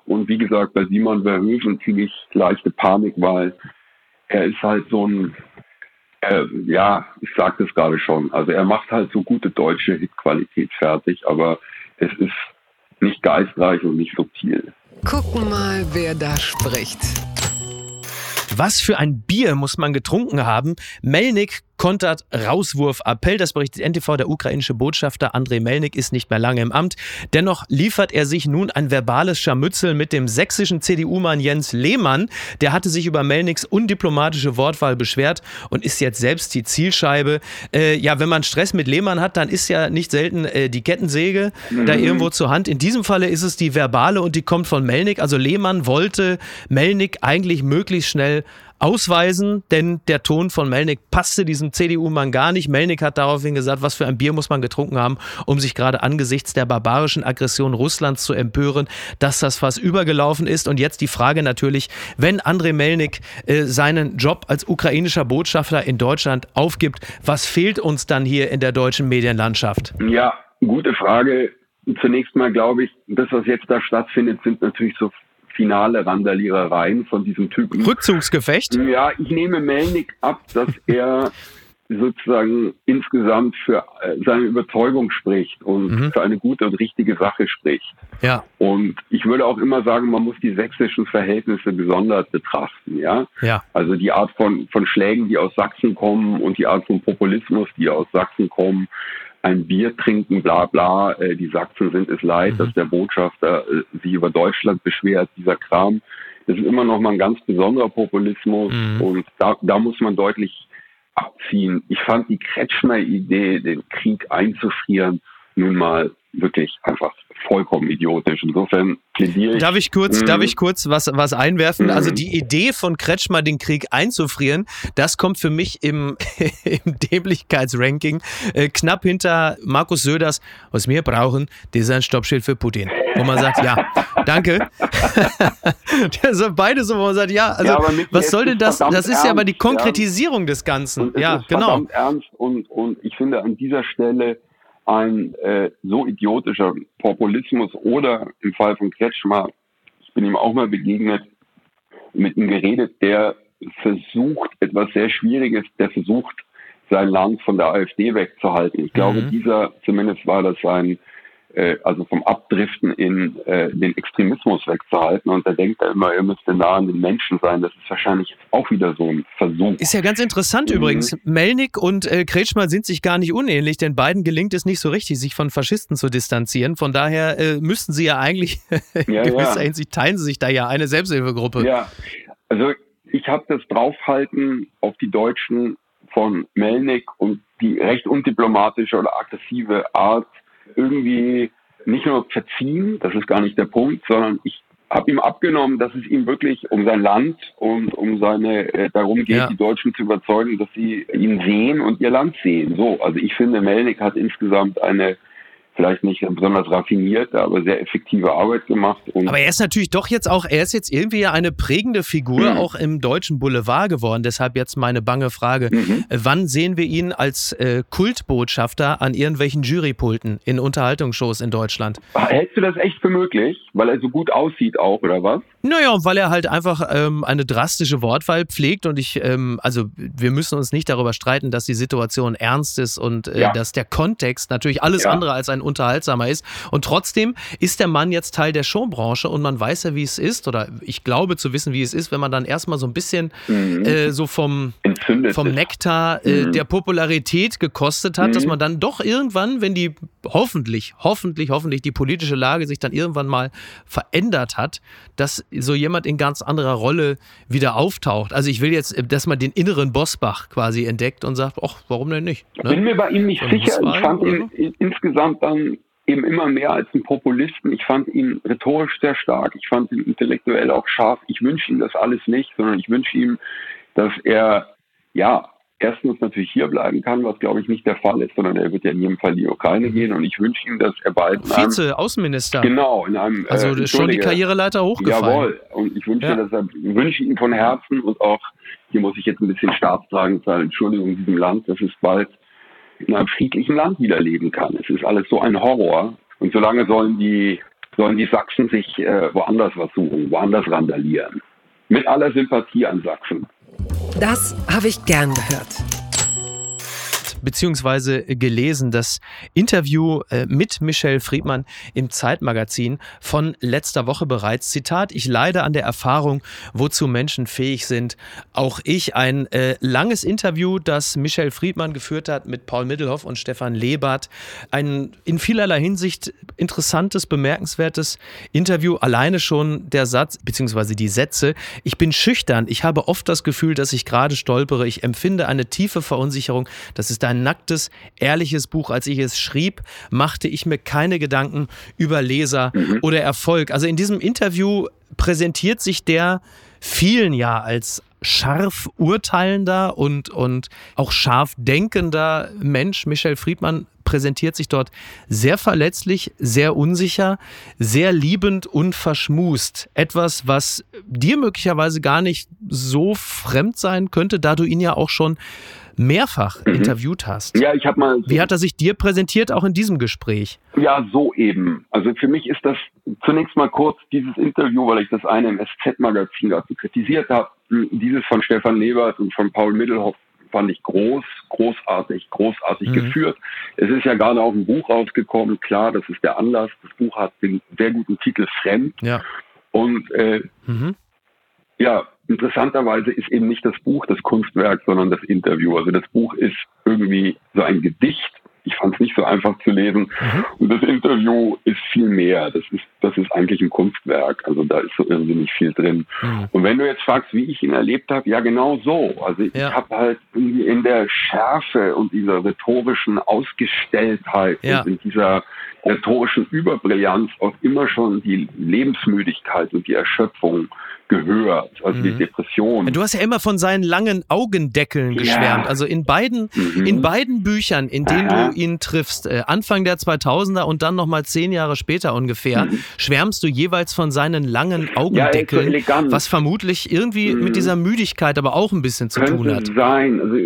Und wie gesagt, bei Simon Verhoeven kriege ich leichte Panik, weil er ist halt so ein, äh, ja, ich sagte es gerade schon, also er macht halt so gute deutsche Hitqualität fertig, aber es ist nicht geistreich und nicht subtil. Gucken mal, wer da spricht. Was für ein Bier muss man getrunken haben? Melnik kontert Rauswurf-Appell. Das berichtet NTV. Der ukrainische Botschafter Andrei Melnik ist nicht mehr lange im Amt. Dennoch liefert er sich nun ein verbales Scharmützel mit dem sächsischen CDU-Mann Jens Lehmann. Der hatte sich über Melniks undiplomatische Wortwahl beschwert und ist jetzt selbst die Zielscheibe. Äh, ja, wenn man Stress mit Lehmann hat, dann ist ja nicht selten äh, die Kettensäge mhm. da irgendwo zur Hand. In diesem Falle ist es die verbale und die kommt von Melnik. Also Lehmann wollte Melnik eigentlich möglichst schnell ausweisen, denn der Ton von Melnik passte diesem CDU-Mann gar nicht. Melnik hat daraufhin gesagt, was für ein Bier muss man getrunken haben, um sich gerade angesichts der barbarischen Aggression Russlands zu empören, dass das fast übergelaufen ist. Und jetzt die Frage natürlich, wenn Andrei Melnik äh, seinen Job als ukrainischer Botschafter in Deutschland aufgibt, was fehlt uns dann hier in der deutschen Medienlandschaft? Ja, gute Frage. Zunächst mal glaube ich, das, was jetzt da stattfindet, sind natürlich so finale Randalierereien von diesem Typen. Rückzugsgefecht? Ja, ich nehme Melnik ab, dass er sozusagen insgesamt für äh, seine Überzeugung spricht und mhm. für eine gute und richtige Sache spricht. Ja. Und ich würde auch immer sagen, man muss die sächsischen Verhältnisse besonders betrachten, ja. Ja. Also die Art von, von Schlägen, die aus Sachsen kommen und die Art von Populismus, die aus Sachsen kommen, ein Bier trinken, bla bla, äh, die Sachsen sind es leid, mhm. dass der Botschafter äh, sich über Deutschland beschwert, dieser Kram. Das ist immer noch mal ein ganz besonderer Populismus mhm. und da, da muss man deutlich abziehen. Ich fand die Kretschmer-Idee, den Krieg einzufrieren, nun mal wirklich einfach vollkommen idiotisch. Insofern plädiere ich. Darf ich kurz, mm. darf ich kurz was, was einwerfen? Also die Idee von Kretschmer, den Krieg einzufrieren, das kommt für mich im, im Dämlichkeitsranking äh, knapp hinter Markus Söders, was wir brauchen, das ist ein Stoppschild für Putin. Wo man sagt, ja, danke. das sind beide so, wo man sagt, ja, also ja, was soll denn das? Das ist ernst, ja aber die Konkretisierung ja. des Ganzen. ja, genau. Ernst und, und ich finde an dieser Stelle ein äh, so idiotischer Populismus oder im Fall von Kretschmer, ich bin ihm auch mal begegnet, mit ihm geredet, der versucht etwas sehr Schwieriges, der versucht, sein Land von der AfD wegzuhalten. Ich glaube, mhm. dieser, zumindest war das sein also vom Abdriften in äh, den Extremismus wegzuhalten. Und da denkt er immer, er müsste nah an den Menschen sein. Das ist wahrscheinlich auch wieder so ein Versuch. Ist ja ganz interessant mhm. übrigens. Melnik und äh, Kretschmer sind sich gar nicht unähnlich, denn beiden gelingt es nicht so richtig, sich von Faschisten zu distanzieren. Von daher äh, müssten sie ja eigentlich in ja, gewisser ja. Hinsicht teilen sie sich da ja eine Selbsthilfegruppe. Ja, also ich habe das Draufhalten auf die Deutschen von Melnik und die recht undiplomatische oder aggressive Art irgendwie nicht nur verziehen, das ist gar nicht der Punkt, sondern ich habe ihm abgenommen, dass es ihm wirklich um sein Land und um seine äh, darum geht, ja. die Deutschen zu überzeugen, dass sie ihn sehen und ihr Land sehen. So, also ich finde, Melnik hat insgesamt eine vielleicht nicht besonders raffinierte, aber sehr effektive Arbeit gemacht. aber er ist natürlich doch jetzt auch, er ist jetzt irgendwie ja eine prägende Figur mhm. auch im deutschen Boulevard geworden. Deshalb jetzt meine bange Frage. Mhm. Wann sehen wir ihn als äh, Kultbotschafter an irgendwelchen Jurypulten in Unterhaltungsshows in Deutschland? Hältst du das echt für möglich? Weil er so gut aussieht auch, oder was? Naja, weil er halt einfach ähm, eine drastische Wortwahl pflegt und ich, ähm, also wir müssen uns nicht darüber streiten, dass die Situation ernst ist und äh, ja. dass der Kontext natürlich alles ja. andere als ein unterhaltsamer ist. Und trotzdem ist der Mann jetzt Teil der Showbranche und man weiß ja, wie es ist, oder ich glaube zu wissen, wie es ist, wenn man dann erstmal so ein bisschen mhm. äh, so vom, vom Nektar äh, mhm. der Popularität gekostet hat, mhm. dass man dann doch irgendwann, wenn die hoffentlich, hoffentlich, hoffentlich die politische Lage sich dann irgendwann mal verändert hat, dass so jemand in ganz anderer Rolle wieder auftaucht. Also ich will jetzt, dass man den inneren Bossbach quasi entdeckt und sagt, ach, warum denn nicht? Ne? Bin mir bei ihm nicht sicher. Ich fand ihn so? insgesamt dann eben immer mehr als ein Populisten. Ich fand ihn rhetorisch sehr stark. Ich fand ihn intellektuell auch scharf. Ich wünsche ihm das alles nicht, sondern ich wünsche ihm, dass er, ja, erstens natürlich hier bleiben kann, was glaube ich nicht der Fall ist, sondern er wird ja in jedem Fall in die Ukraine mhm. gehen und ich wünsche ihm, dass er bald Vize-Außenminister. Genau, in einem also äh, schon die Karriereleiter hochgefallen. Jawohl, und ich wünsche ja. dass er wünsche ihm von Herzen und auch hier muss ich jetzt ein bisschen staatstragend sein, Entschuldigung, in diesem Land, dass es bald in einem friedlichen Land wieder leben kann. Es ist alles so ein Horror und solange sollen die sollen die Sachsen sich äh, woanders was suchen, woanders randalieren. Mit aller Sympathie an Sachsen. Das habe ich gern gehört beziehungsweise gelesen das Interview äh, mit Michelle Friedmann im Zeitmagazin von letzter Woche bereits. Zitat, ich leide an der Erfahrung, wozu Menschen fähig sind. Auch ich ein äh, langes Interview, das Michelle Friedmann geführt hat mit Paul Middelhoff und Stefan Lebert. Ein in vielerlei Hinsicht interessantes, bemerkenswertes Interview. Alleine schon der Satz, beziehungsweise die Sätze. Ich bin schüchtern. Ich habe oft das Gefühl, dass ich gerade stolpere. Ich empfinde eine tiefe Verunsicherung. Das ist ein nacktes, ehrliches Buch. Als ich es schrieb, machte ich mir keine Gedanken über Leser mhm. oder Erfolg. Also in diesem Interview präsentiert sich der vielen ja als scharf urteilender und, und auch scharf denkender Mensch. Michel Friedmann präsentiert sich dort sehr verletzlich, sehr unsicher, sehr liebend und verschmust. Etwas, was dir möglicherweise gar nicht so fremd sein könnte, da du ihn ja auch schon mehrfach mhm. interviewt hast. Ja, ich habe mal. So Wie hat er sich dir präsentiert, auch in diesem Gespräch? Ja, so eben. Also für mich ist das zunächst mal kurz dieses Interview, weil ich das eine im SZ-Magazin dazu kritisiert habe. Dieses von Stefan Lebert und von Paul Middelhoff fand ich groß, großartig, großartig mhm. geführt. Es ist ja gerade auch ein Buch rausgekommen. Klar, das ist der Anlass. Das Buch hat den sehr guten Titel Fremd. Ja. Und äh, mhm. ja, Interessanterweise ist eben nicht das Buch das Kunstwerk, sondern das Interview. Also das Buch ist irgendwie so ein Gedicht. Ich fand es nicht so einfach zu lesen. Mhm. Und das Interview ist viel mehr. Das ist, das ist eigentlich ein Kunstwerk. Also da ist so irgendwie nicht viel drin. Mhm. Und wenn du jetzt fragst, wie ich ihn erlebt habe, ja genau so. Also ich ja. habe halt irgendwie in der Schärfe und dieser rhetorischen Ausgestelltheit ja. und in dieser rhetorischen Überbrillanz auch immer schon die Lebensmüdigkeit und die Erschöpfung gehört, also mhm. die Depression. Du hast ja immer von seinen langen Augendeckeln geschwärmt. Also in beiden, mhm. in beiden Büchern, in denen Aha. du ihn triffst, äh, Anfang der 2000er und dann nochmal zehn Jahre später ungefähr, mhm. schwärmst du jeweils von seinen langen Augendeckeln, ja, so was vermutlich irgendwie mit mhm. dieser Müdigkeit aber auch ein bisschen zu Könnte tun hat. sein. Also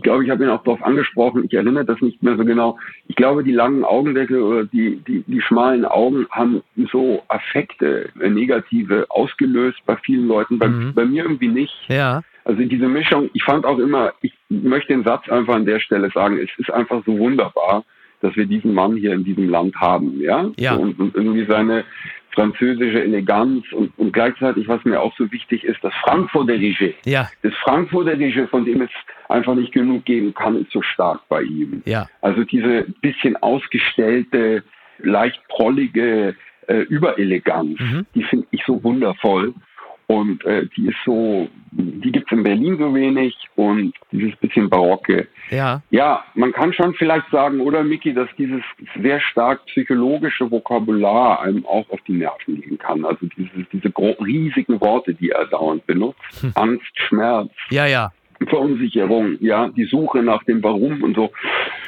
ich glaube, ich habe ihn auch darauf angesprochen. Ich erinnere das nicht mehr so genau. Ich glaube, die langen Augendeckel oder die, die, die schmalen Augen haben so Affekte, äh, negative ausgelöst ausgelöst bei vielen Leuten, bei, mhm. bei mir irgendwie nicht. Ja. Also diese Mischung, ich fand auch immer, ich möchte den Satz einfach an der Stelle sagen, es ist einfach so wunderbar, dass wir diesen Mann hier in diesem Land haben, ja? ja. So, und, und, irgendwie seine französische Eleganz und, und gleichzeitig, was mir auch so wichtig ist, das Frankfurter Regie. Ja. Das Frankfurter Regie, von dem es einfach nicht genug geben kann, ist so stark bei ihm. Ja. Also diese bisschen ausgestellte, leicht prollige, äh, Übereleganz, mhm. die finde ich so wundervoll. Und äh, die ist so, die gibt es in Berlin so wenig und dieses bisschen Barocke. Ja. Ja, man kann schon vielleicht sagen, oder Miki, dass dieses sehr stark psychologische Vokabular einem auch auf die Nerven gehen kann. Also diese, diese riesigen Worte, die er dauernd benutzt. Hm. Angst, Schmerz. Ja, ja. Verunsicherung, ja, die Suche nach dem Warum und so.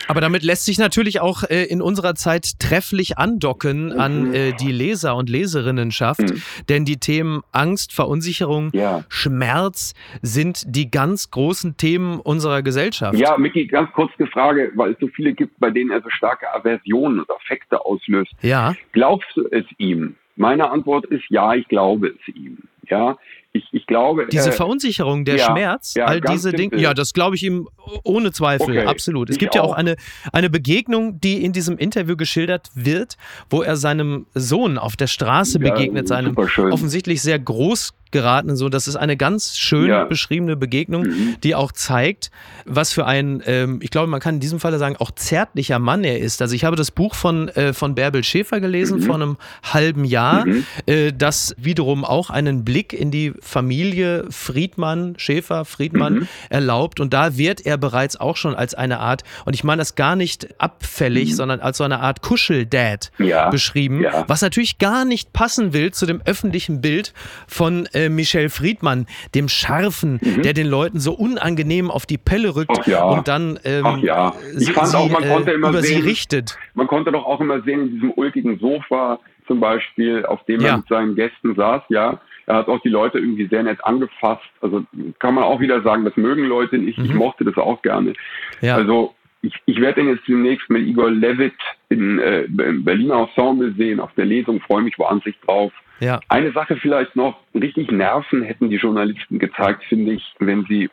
Aber damit lässt sich natürlich auch äh, in unserer Zeit trefflich andocken mhm. an äh, die Leser und Leserinnenschaft, mhm. denn die Themen Angst, Verunsicherung, ja. Schmerz sind die ganz großen Themen unserer Gesellschaft. Ja, Micky, ganz kurz eine Frage, weil es so viele gibt, bei denen er so starke Aversionen und Affekte auslöst. Ja. Glaubst du es ihm? Meine Antwort ist ja, ich glaube es ihm. Ja, ich, ich glaube. Diese äh, Verunsicherung, der ja, Schmerz, ja, all diese Dinge, ja, das glaube ich ihm ohne Zweifel, Okay, absolut. Es gibt ja auch auch. eine, eine Begegnung, die in diesem Interview geschildert wird, wo er seinem Sohn auf der Straße Ja, begegnet, seinem offensichtlich sehr groß geratenen Sohn. Das ist eine ganz schön beschriebene Begegnung, Mhm. die auch zeigt, was für ein, ähm, ich glaube, man kann in diesem Falle sagen, auch zärtlicher Mann er ist. Also ich habe das Buch von, äh, von Bärbel Schäfer gelesen Mhm. vor einem halben Jahr, äh, das wiederum auch einen Blick in die Familie Friedmann, Schäfer, Friedmann Mhm. erlaubt. Und da wird er bereits auch schon als eine Art, und ich meine das gar nicht abfällig, sondern als so eine Art Kuscheldad Mhm. Ja, beschrieben, ja. was natürlich gar nicht passen will zu dem öffentlichen Bild von äh, Michel Friedmann, dem Scharfen, der den Leuten so unangenehm auf die Pelle rückt Mhm. Ach ja. und dann ähm, Ach ja. Ich sie, fand sie, auch, man äh, immer über sie richtet. Man konnte doch auch immer sehen, in diesem ulkigen Sofa zum Beispiel, auf dem Ja. er mit seinen Gästen saß, ja. Er hat auch die Leute irgendwie sehr nett angefasst. Also kann man auch wieder sagen, das mögen Leute nicht. Ich mochte das auch gerne. Mhm. Ja. Also ich, ich werde ihn jetzt demnächst mit Igor Levitt in, äh, im Berliner Ensemble sehen, auf der Lesung, freue mich wahnsinnig drauf. Ja. Eine Sache vielleicht noch, richtig Nerven hätten die Journalisten gezeigt, finde ich, wenn sie,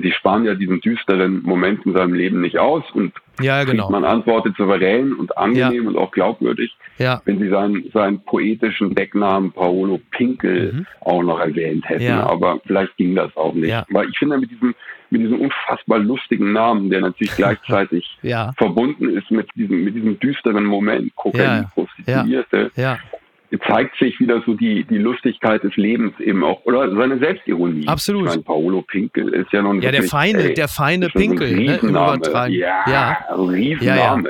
sie sparen ja diesen düsteren Moment in seinem Leben nicht aus und Ja, genau. man antwortet souverän und angenehm und auch glaubwürdig, Ja. wenn sie seinen, seinen poetischen Decknamen Paolo Pinkel auch noch erwähnt hätten. Mhm. Ja. Aber vielleicht ging das auch nicht. Ja. Weil ich finde, mit diesem, mit diesem unfassbar lustigen Namen, der natürlich gleichzeitig Ja. verbunden ist mit diesem, mit diesem düsteren Moment, Kokain, Ja. Prostituierte, Ja. Zeigt sich wieder so die, die Lustigkeit des Lebens eben auch, oder seine Selbstironie. Absolut. Ich meine, Paolo Pinkel ist ja nun Ja, der feine, ey, der feine schon so ein Pinkel, ne, im Riesenname. Übertragen. Ja, Ja. ein Riesenname.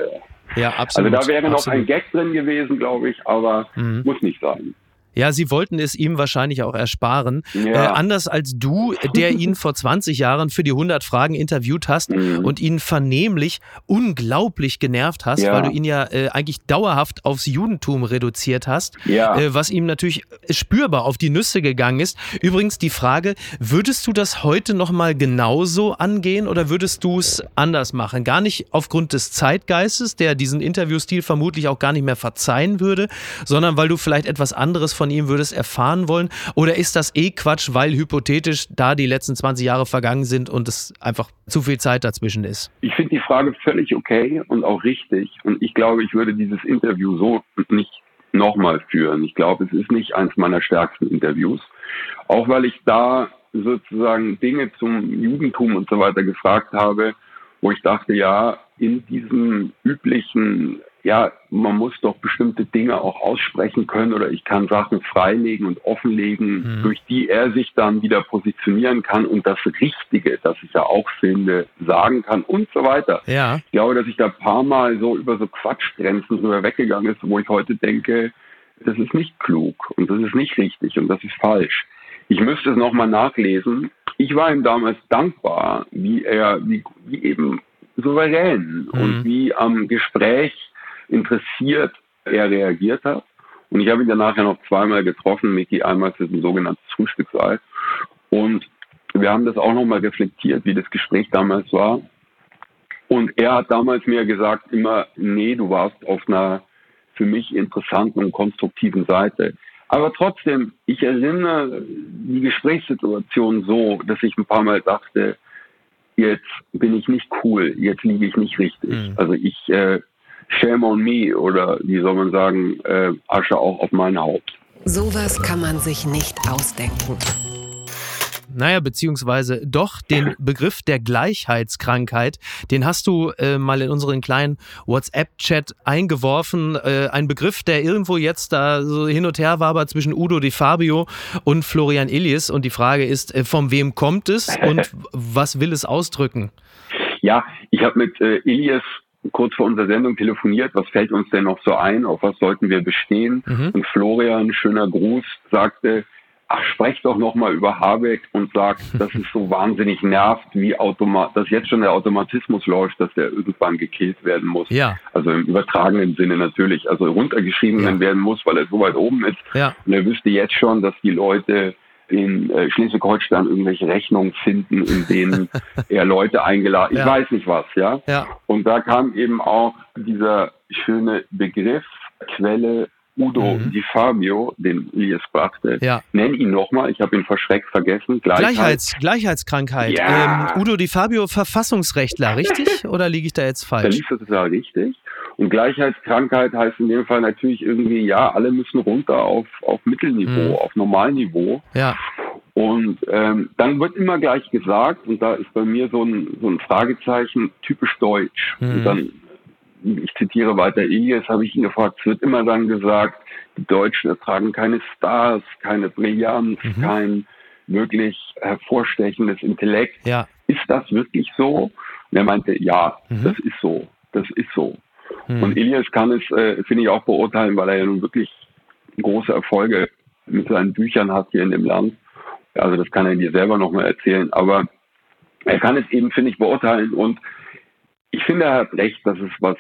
Ja, Also absolut. da wäre noch absolut. ein Gag drin gewesen, glaube ich, aber Mhm. muss nicht sein. Ja, sie wollten es ihm wahrscheinlich auch ersparen. Ja. Äh, anders als du, der ihn vor 20 Jahren für die 100 Fragen interviewt hast Mhm. und ihn vernehmlich unglaublich genervt hast, Ja. weil du ihn ja äh, eigentlich dauerhaft aufs Judentum reduziert hast, Ja. äh, was ihm natürlich spürbar auf die Nüsse gegangen ist. Übrigens die Frage, würdest du das heute nochmal genauso angehen oder würdest du es anders machen? Gar nicht aufgrund des Zeitgeistes, der diesen Interviewstil vermutlich auch gar nicht mehr verzeihen würde, sondern weil du vielleicht etwas anderes von ihm würdest erfahren wollen? Oder ist das eh Quatsch, weil hypothetisch da die letzten 20 Jahre vergangen sind und es einfach zu viel Zeit dazwischen ist? Ich finde die Frage völlig okay und auch richtig. Und ich glaube, ich würde dieses Interview so nicht nochmal führen. Ich glaube, es ist nicht eins meiner stärksten Interviews. Auch weil ich da sozusagen Dinge zum Judentum und so weiter gefragt habe, wo ich dachte, ja, in diesem üblichen, ja, man muss doch bestimmte Dinge auch aussprechen können oder ich kann Sachen freilegen und offenlegen, Mhm. durch die er sich dann wieder positionieren kann und das Richtige, das ich ja auch finde, sagen kann und so weiter. Ja. Ich glaube, dass ich da ein paar Mal so über so Quatschgrenzen drüber weggegangen ist, wo ich heute denke, das ist nicht klug und das ist nicht richtig und das ist falsch. Ich müsste es nochmal nachlesen. Ich war ihm damals dankbar, wie er, wie, wie eben souverän und wie am Gespräch interessiert er reagiert hat. Und ich habe ihn danach ja noch zweimal getroffen, Miki einmal für ein sogenanntes Frühstücksei. Und wir haben das auch nochmal reflektiert, wie das Gespräch damals war. Und er hat damals mir gesagt immer, nee, du warst auf einer für mich interessanten und konstruktiven Seite. Aber trotzdem, ich erinnere die Gesprächssituation so, dass ich ein paar Mal dachte, jetzt bin ich nicht cool, jetzt liege ich nicht richtig. Mhm. Also ich, äh, shame on me oder wie soll man sagen, äh, Asche auch auf mein Haupt. Sowas kann man sich nicht ausdenken. Naja, beziehungsweise doch den Begriff der Gleichheitskrankheit, den hast du äh, mal in unseren kleinen WhatsApp-Chat eingeworfen. Äh, ein Begriff, der irgendwo jetzt da so hin und her war, aber zwischen Udo Di Fabio und Florian Illies. Und die Frage ist, äh, von wem kommt es und was will es ausdrücken? Ja, ich habe mit äh, Elias kurz vor unserer Sendung telefoniert, was fällt uns denn noch so ein, auf was sollten wir bestehen? Mhm. Und Florian, schöner Gruß, sagte, ach, sprech doch nochmal über Habeck und sagt, dass es so wahnsinnig nervt, wie Automat, dass jetzt schon der Automatismus läuft, dass der irgendwann gekillt werden muss. Ja. Also im übertragenen Sinne natürlich, also runtergeschrieben Ja. werden muss, weil er so weit oben ist. Ja. Und er wüsste jetzt schon, dass die Leute in äh, Schleswig-Holstein irgendwelche Rechnungen finden, in denen er Leute eingeladen, ich Ja. weiß nicht was, ja. Ja. Und da kam eben auch dieser schöne Begriff Quelle Udo mhm. Di Fabio, den Elias brachte. Ja. Nenn ihn nochmal, ich habe ihn verschreckt vergessen. Gleichheit. Gleichheits, Gleichheitskrankheit. Ja. Ähm, Udo Di Fabio, Verfassungsrechtler, richtig? Oder liege ich da jetzt falsch? Da liegst du total richtig. Und Gleichheitskrankheit heißt in dem Fall natürlich irgendwie, ja, alle müssen runter auf, auf Mittelniveau, mhm. auf Normalniveau. Ja. Und ähm, dann wird immer gleich gesagt, und da ist bei mir so ein, so ein Fragezeichen, typisch deutsch. Mhm. Und dann ich zitiere weiter Elias, habe ich ihn gefragt, es wird immer dann gesagt, die Deutschen ertragen keine Stars, keine Brillanz, mhm. kein wirklich hervorstechendes Intellekt. Ja. Ist das wirklich so? Und er meinte, ja, mhm. das ist so, das ist so. Mhm. Und Elias kann es, äh, finde ich, auch beurteilen, weil er ja nun wirklich große Erfolge mit seinen Büchern hat hier in dem Land. Also das kann er dir selber nochmal erzählen. Aber er kann es eben, finde ich, beurteilen und ich finde, er hat recht, dass es was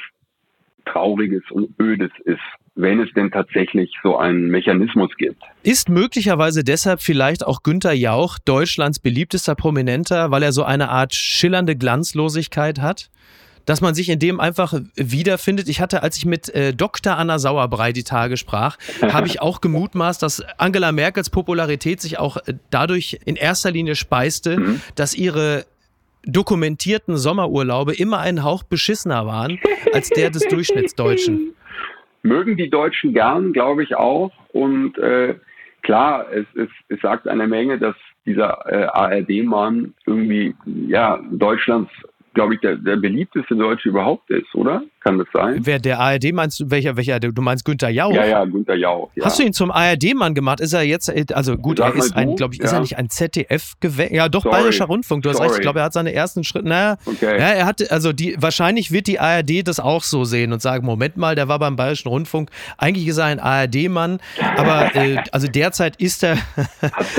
Trauriges und Ödes ist, wenn es denn tatsächlich so einen Mechanismus gibt. Ist möglicherweise deshalb vielleicht auch Günter Jauch Deutschlands beliebtester Prominenter, weil er so eine Art schillernde Glanzlosigkeit hat? Dass man sich in dem einfach wiederfindet. Ich hatte, als ich mit äh, Dr. Anna Sauerbrei die Tage sprach, habe ich auch gemutmaßt, dass Angela Merkels Popularität sich auch äh, dadurch in erster Linie speiste, mhm. dass ihre dokumentierten Sommerurlaube immer einen Hauch beschissener waren als der des Durchschnittsdeutschen. Mögen die Deutschen gern, glaube ich auch. Und äh, klar, es, es, es sagt eine Menge, dass dieser äh, ARD-Mann irgendwie ja Deutschlands glaube ich, der, der beliebteste Deutsche überhaupt ist, oder? Kann das sein? Wer der ARD meinst du, welcher, welcher, du meinst Günther Jauch? Ja, ja, Günther Jauch. Ja. Hast du ihn zum ARD-Mann gemacht? Ist er jetzt, also gut, Sag er ist ein, glaube ich, ja. ist er nicht ein zdf gewählt? Ja, doch, Sorry. Bayerischer Rundfunk, du hast Sorry. recht, ich glaube, er hat seine ersten Schritte, naja, okay. ja, er hat, also die, wahrscheinlich wird die ARD das auch so sehen und sagen, Moment mal, der war beim Bayerischen Rundfunk, eigentlich ist er ein ARD-Mann, aber äh, also derzeit ist er,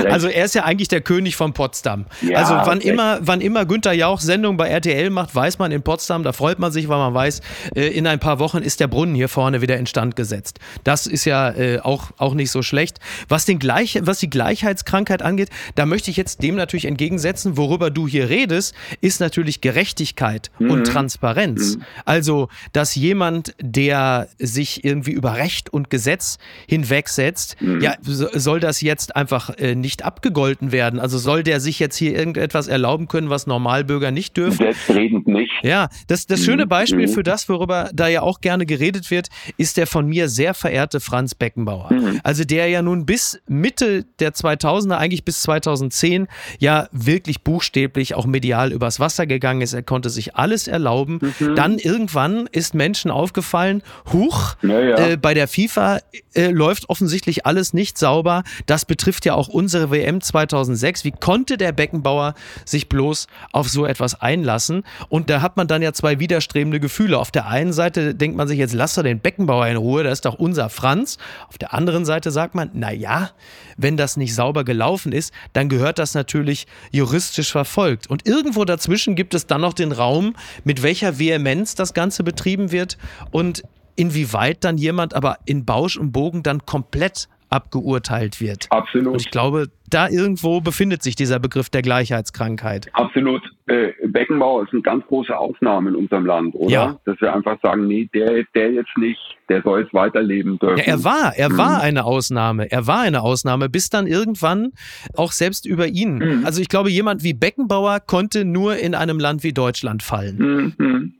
also er ist ja eigentlich der König von Potsdam. Ja, also wann immer, wann immer Günther Jauch Sendung bei RTL macht, weiß man in Potsdam, da freut man sich, weil man weiß, äh, in ein paar Wochen Wochen ist der Brunnen hier vorne wieder instand gesetzt. Das ist ja äh, auch, auch nicht so schlecht. Was, den Gleich, was die Gleichheitskrankheit angeht, da möchte ich jetzt dem natürlich entgegensetzen, worüber du hier redest, ist natürlich Gerechtigkeit mhm. und Transparenz. Mhm. Also, dass jemand, der sich irgendwie über Recht und Gesetz hinwegsetzt, mhm. ja, soll das jetzt einfach äh, nicht abgegolten werden? Also soll der sich jetzt hier irgendetwas erlauben können, was Normalbürger nicht dürfen? Selbstredend nicht. Ja, das, das schöne mhm. Beispiel mhm. für das, worüber da ja auch gerne geredet wird, ist der von mir sehr verehrte Franz Beckenbauer. Mhm. Also der ja nun bis Mitte der 2000er, eigentlich bis 2010, ja wirklich buchstäblich auch medial übers Wasser gegangen ist. Er konnte sich alles erlauben. Mhm. Dann irgendwann ist Menschen aufgefallen, huch, ja, ja. Äh, bei der FIFA äh, läuft offensichtlich alles nicht sauber. Das betrifft ja auch unsere WM 2006. Wie konnte der Beckenbauer sich bloß auf so etwas einlassen? Und da hat man dann ja zwei widerstrebende Gefühle. Auf der einen Seite denkt man sich, jetzt lass doch den Beckenbauer in Ruhe, das ist doch unser Franz. Auf der anderen Seite sagt man, naja, wenn das nicht sauber gelaufen ist, dann gehört das natürlich juristisch verfolgt. Und irgendwo dazwischen gibt es dann noch den Raum, mit welcher Vehemenz das Ganze betrieben wird und inwieweit dann jemand aber in Bausch und Bogen dann komplett abgeurteilt wird. Absolut. Und ich glaube, da irgendwo befindet sich dieser Begriff der Gleichheitskrankheit. Absolut. Äh, Beckenbauer ist eine ganz große Ausnahme in unserem Land, oder? Ja. Dass wir einfach sagen, nee, der, der jetzt nicht, der soll jetzt weiterleben dürfen. Ja, er war, er mhm. war eine Ausnahme. Er war eine Ausnahme, bis dann irgendwann auch selbst über ihn. Mhm. Also ich glaube, jemand wie Beckenbauer konnte nur in einem Land wie Deutschland fallen. Mhm.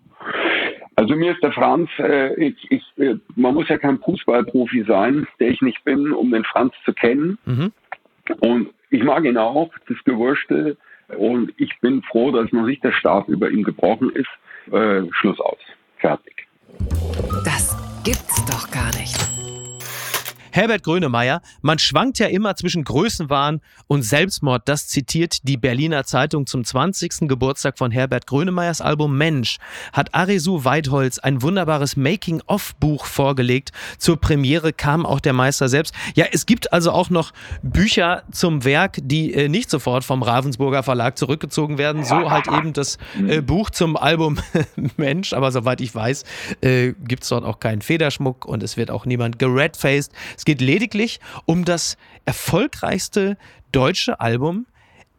Also mir ist der Franz, äh, ich, ich, äh, man muss ja kein Fußballprofi sein, der ich nicht bin, um den Franz zu kennen. Mhm. Und ich mag ihn auch, das Gewurschte. Und ich bin froh, dass noch nicht der Stab über ihm gebrochen ist. Äh, Schluss aus. Fertig. Das gibt's doch gar nicht. Herbert Grönemeyer, man schwankt ja immer zwischen Größenwahn und Selbstmord. Das zitiert die Berliner Zeitung zum 20. Geburtstag von Herbert Grönemeyers Album Mensch. Hat Arisu Weidholz ein wunderbares Making-of-Buch vorgelegt. Zur Premiere kam auch der Meister selbst. Ja, es gibt also auch noch Bücher zum Werk, die äh, nicht sofort vom Ravensburger Verlag zurückgezogen werden. So halt eben das äh, Buch zum Album Mensch. Aber soweit ich weiß, äh, gibt es dort auch keinen Federschmuck und es wird auch niemand geredfaced. Geht lediglich um das erfolgreichste deutsche Album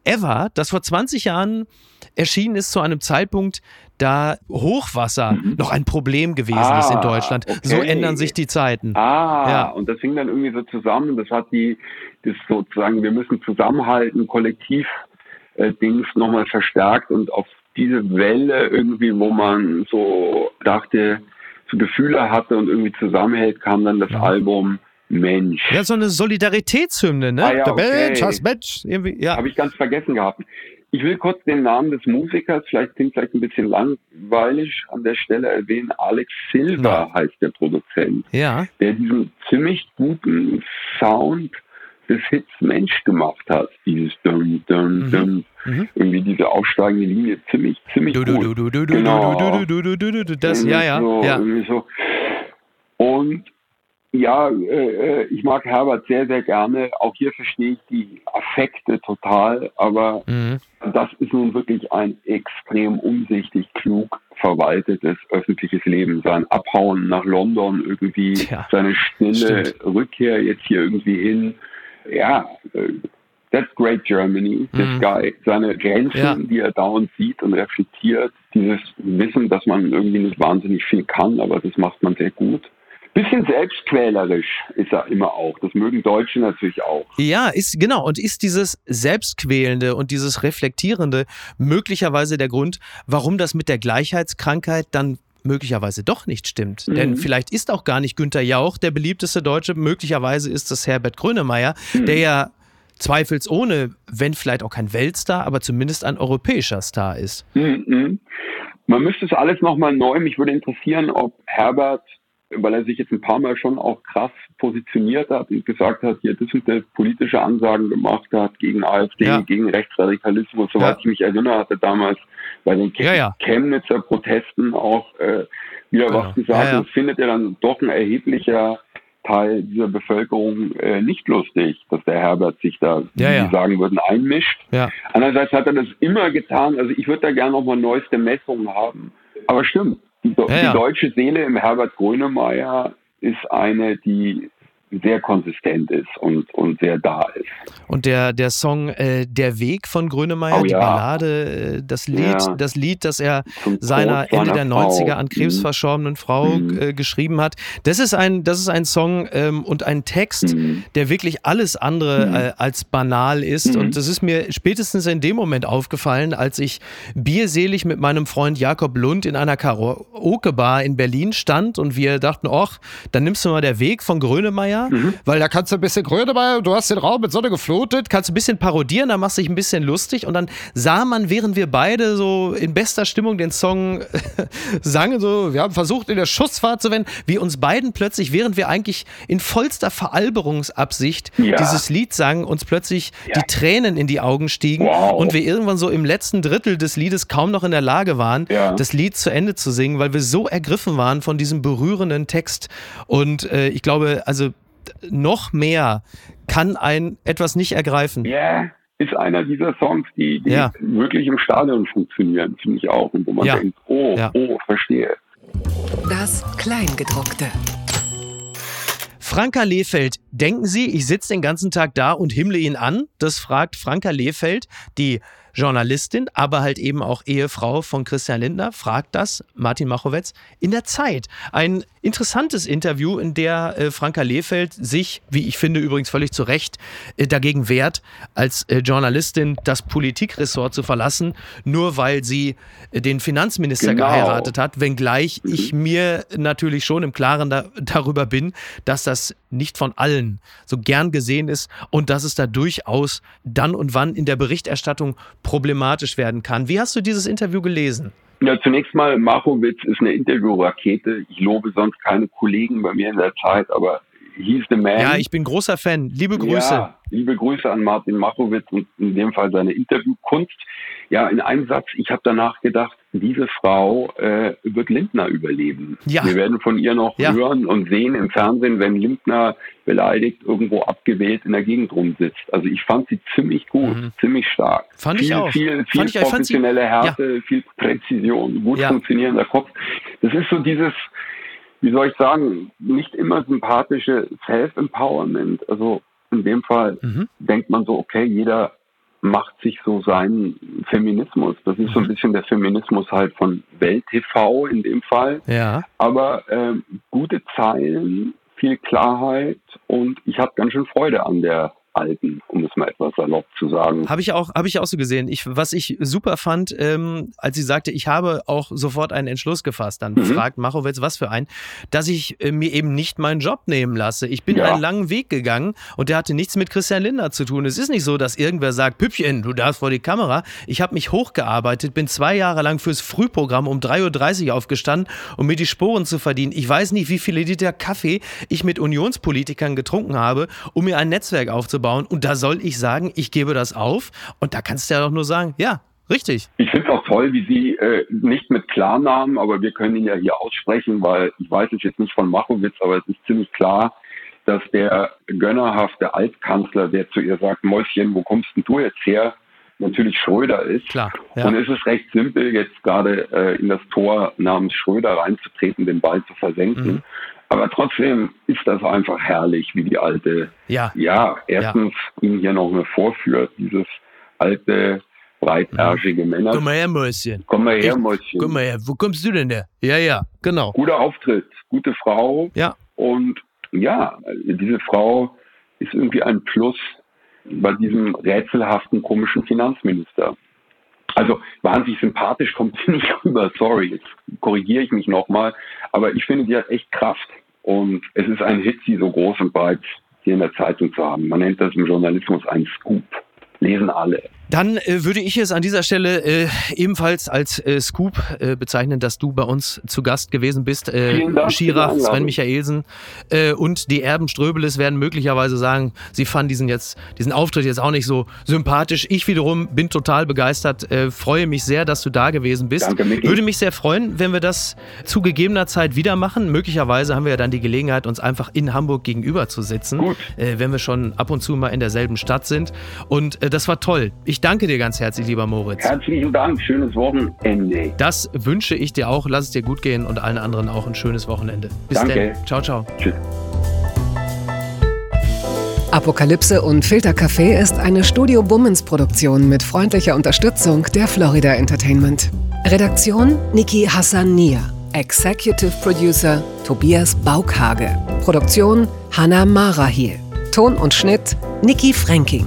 Ever, das vor 20 Jahren erschienen ist zu einem Zeitpunkt, da Hochwasser mhm. noch ein Problem gewesen ah, ist in ah, Deutschland. Okay. So ändern sich die Zeiten. Ah, ja. und das hing dann irgendwie so zusammen. Das hat die, das sozusagen, wir müssen zusammenhalten, kollektiv äh, Dings nochmal verstärkt und auf diese Welle irgendwie, wo man so dachte, so Gefühle hatte und irgendwie zusammenhält, kam dann das ja. Album Mensch. Ja, so eine Solidaritätshymne, ne? Ah, ja, Der okay. Mensch, das Mensch. Irgendwie, ja. Habe ich ganz vergessen gehabt. Ich will kurz den Namen des Musikers, vielleicht klingt vielleicht ein bisschen langweilig, an der Stelle erwähnen. Alex Silva ja. heißt der Produzent. Ja. Der diesen ziemlich guten Sound des Hits Mensch gemacht hat. Dieses dum, dum, mhm. dum. Mhm. Irgendwie diese aufsteigende Linie ziemlich, ziemlich du, gut. Du, du, du, genau. du, du, du, du, du, du, das, ja, ja. So, ja. So. Und ja, äh, ich mag Herbert sehr, sehr gerne. Auch hier verstehe ich die Affekte total, aber mhm. das ist nun wirklich ein extrem umsichtig, klug verwaltetes öffentliches Leben. Sein Abhauen nach London irgendwie, ja, seine stille stimmt. Rückkehr jetzt hier irgendwie hin. Ja, äh, that's great Germany, this mhm. guy. Seine Grenzen, ja. die er dauernd sieht und reflektiert, dieses Wissen, dass man irgendwie nicht wahnsinnig viel kann, aber das macht man sehr gut. Bisschen selbstquälerisch ist er immer auch. Das mögen Deutsche natürlich auch. Ja, ist genau. Und ist dieses Selbstquälende und dieses Reflektierende möglicherweise der Grund, warum das mit der Gleichheitskrankheit dann möglicherweise doch nicht stimmt. Mhm. Denn vielleicht ist auch gar nicht Günter Jauch der beliebteste Deutsche. Möglicherweise ist es Herbert Grönemeyer, mhm. der ja zweifelsohne, wenn vielleicht auch kein Weltstar, aber zumindest ein europäischer Star ist. Mhm. Man müsste es alles nochmal neu. Mich würde interessieren, ob Herbert weil er sich jetzt ein paar Mal schon auch krass positioniert hat und gesagt hat, hier das sind politische Ansagen gemacht hat gegen AfD, ja. gegen Rechtsradikalismus, soweit ja. ich mich erinnere, hatte damals bei den Chem ja, Chemnitzer Protesten auch äh, wieder genau. was gesagt. Das findet er dann doch ein erheblicher Teil dieser Bevölkerung äh, nicht lustig, dass der Herbert sich da, wie ja, sagen würden, einmischt. Ja. Andererseits hat er das immer getan. Also ich würde da gerne nochmal neueste Messungen haben. Aber stimmt, die, ja, die deutsche Seele im Herbert Grönemeyer ist eine, die sehr konsistent ist und, und sehr da ist. Und der, der Song äh, Der Weg von Grönemeyer, oh, die ja. Ballade, äh, das Lied, ja. das Lied, das er Zum seiner Ende der Frau. 90er an Krebs mhm. verstorbenen Frau mhm. äh, geschrieben hat, das ist ein, das ist ein Song ähm, und ein Text, mhm. der wirklich alles andere mhm. äh, als banal ist. Mhm. Und das ist mir spätestens in dem Moment aufgefallen, als ich bierselig mit meinem Freund Jakob Lund in einer Karaoke-Bar in Berlin stand und wir dachten, ach, dann nimmst du mal der Weg von Grönemeyer mhm. weil da kannst du ein bisschen Gröne bei, du hast den Raum mit Sonne geflutet, kannst du ein bisschen parodieren, da machst du dich ein bisschen lustig und dann sah man, während wir beide so in bester Stimmung den Song sangen, so, wir haben versucht in der Schussfahrt zu wenden, wie uns beiden plötzlich, während wir eigentlich in vollster Veralberungsabsicht ja. dieses Lied sangen, uns plötzlich ja. die Tränen in die Augen stiegen wow. und wir irgendwann so im letzten Drittel des Liedes kaum noch in der Lage waren, ja. das Lied zu Ende zu singen, weil wir so ergriffen waren von diesem berührenden Text. Und äh, ich glaube, also noch mehr kann ein etwas nicht ergreifen. Ja, ist einer dieser Songs, die, die ja. wirklich im Stadion funktionieren, finde ich auch. Und wo man ja. denkt, oh, ja. oh, verstehe. Das Kleingedruckte. Franka Lehfeld, denken Sie, ich sitze den ganzen Tag da und himmle ihn an? Das fragt Franka Lehfeld, die Journalistin, aber halt eben auch Ehefrau von Christian Lindner, fragt das Martin Machowetz in der Zeit. Ein interessantes Interview, in der äh, Franka Lehfeld sich, wie ich finde übrigens völlig zu Recht, äh, dagegen wehrt, als äh, Journalistin das Politikressort zu verlassen, nur weil sie äh, den Finanzminister genau. geheiratet hat, wenngleich mhm. ich mir natürlich schon im Klaren da, darüber bin, dass das nicht von allen so gern gesehen ist und dass es da durchaus dann und wann in der Berichterstattung problematisch werden kann. Wie hast du dieses Interview gelesen? Ja, zunächst mal, Machowitz ist eine Interviewrakete. Ich lobe sonst keine Kollegen bei mir in der Zeit, aber he's the man. Ja, ich bin großer Fan. Liebe Grüße. Ja, liebe Grüße an Martin Machowitz und in dem Fall seine Interviewkunst. Ja, in einem Satz, ich habe danach gedacht, diese Frau äh, wird Lindner überleben. Ja. Wir werden von ihr noch ja. hören und sehen im Fernsehen, wenn Lindner beleidigt irgendwo abgewählt in der Gegend rumsitzt. Also ich fand sie ziemlich gut, mhm. ziemlich stark. Fand viel, ich auch. Viel, viel fand professionelle ich, Härte, ja. viel Präzision, gut funktionierender Kopf. Das ist so dieses, wie soll ich sagen, nicht immer sympathische Self-Empowerment. Also in dem Fall mhm. denkt man so, okay, jeder macht sich so seinen Feminismus. Das ist so ein bisschen der Feminismus halt von Welt TV in dem Fall. Ja. Aber ähm, gute Zeilen, viel Klarheit und ich habe ganz schön Freude an der alten, um es mal etwas salopp zu sagen. Habe ich auch, habe ich auch so gesehen. Ich, was ich super fand, ähm, als sie sagte, ich habe auch sofort einen Entschluss gefasst, dann mhm. fragt Machowitz, was für ein, dass ich äh, mir eben nicht meinen Job nehmen lasse. Ich bin ja. einen langen Weg gegangen und der hatte nichts mit Christian Lindner zu tun. Es ist nicht so, dass irgendwer sagt, Püppchen, du darfst vor die Kamera. Ich habe mich hochgearbeitet, bin zwei Jahre lang fürs Frühprogramm um 3.30 Uhr aufgestanden, um mir die Sporen zu verdienen. Ich weiß nicht, wie viele Liter Kaffee ich mit Unionspolitikern getrunken habe, um mir ein Netzwerk aufzubauen aufbauen. Und da soll ich sagen, ich gebe das auf. Und da kannst du ja doch nur sagen, ja, Richtig. Ich finde es auch toll, wie Sie äh, nicht mit Klarnamen, aber wir können ihn ja hier aussprechen, weil ich weiß es jetzt nicht von Machowitz, aber es ist ziemlich klar, dass der gönnerhafte Altkanzler, der zu ihr sagt, Mäuschen, wo kommst denn du jetzt her, natürlich Schröder ist. Klar. Ja. Und es ist recht simpel, jetzt gerade äh, in das Tor namens Schröder reinzutreten, den Ball zu versenken. Mhm. Aber trotzdem ist das einfach herrlich, wie die alte, ja, ja erstens ja. ihn hier noch mehr vorführt, dieses alte, breitärschige mhm. Männer. Komm mal her, Mäuschen. Komm mal her, Mäuschen. Komm mal her, wo kommst du denn her? Ja, ja, genau. Guter Auftritt, gute Frau. Ja. Und ja, diese Frau ist irgendwie ein Plus bei diesem rätselhaften, komischen Finanzminister. Also wahnsinnig sympathisch kommt sie nicht rüber, sorry, jetzt korrigiere ich mich nochmal. Aber ich finde, die hat echt Kraft. Und es ist ein Hit, sie so groß und breit hier in der Zeitung zu haben. Man nennt das im Journalismus ein Scoop. Lesen alle. Dann äh, würde ich es an dieser Stelle äh, ebenfalls als äh, Scoop äh, bezeichnen, dass du bei uns zu Gast gewesen bist. Äh, Schira, Sven Michaelsen äh, und die Erben Ströbeles werden möglicherweise sagen, sie fanden diesen jetzt, diesen Auftritt jetzt auch nicht so sympathisch. Ich wiederum bin total begeistert, äh, freue mich sehr, dass du da gewesen bist. Danke, Micky. Würde mich sehr freuen, wenn wir das zu gegebener Zeit wieder machen. Möglicherweise haben wir ja dann die Gelegenheit, uns einfach in Hamburg gegenüber zu sitzen, Gut. Äh, wenn wir schon ab und zu mal in derselben Stadt sind. Und äh, das war toll. Ich ich danke dir ganz herzlich, lieber Moritz. Herzlichen Dank, schönes Wochenende. Das wünsche ich dir auch. Lass es dir gut gehen und allen anderen auch ein schönes Wochenende. Bis dann. Ciao, ciao. Tschüss. Apokalypse und Filtercafé ist eine Studio Bummens Produktion mit freundlicher Unterstützung der Florida Entertainment. Redaktion Niki Hassania. Executive Producer Tobias Baukhage. Produktion Hannah Marahiel. Ton und Schnitt Niki Fränking.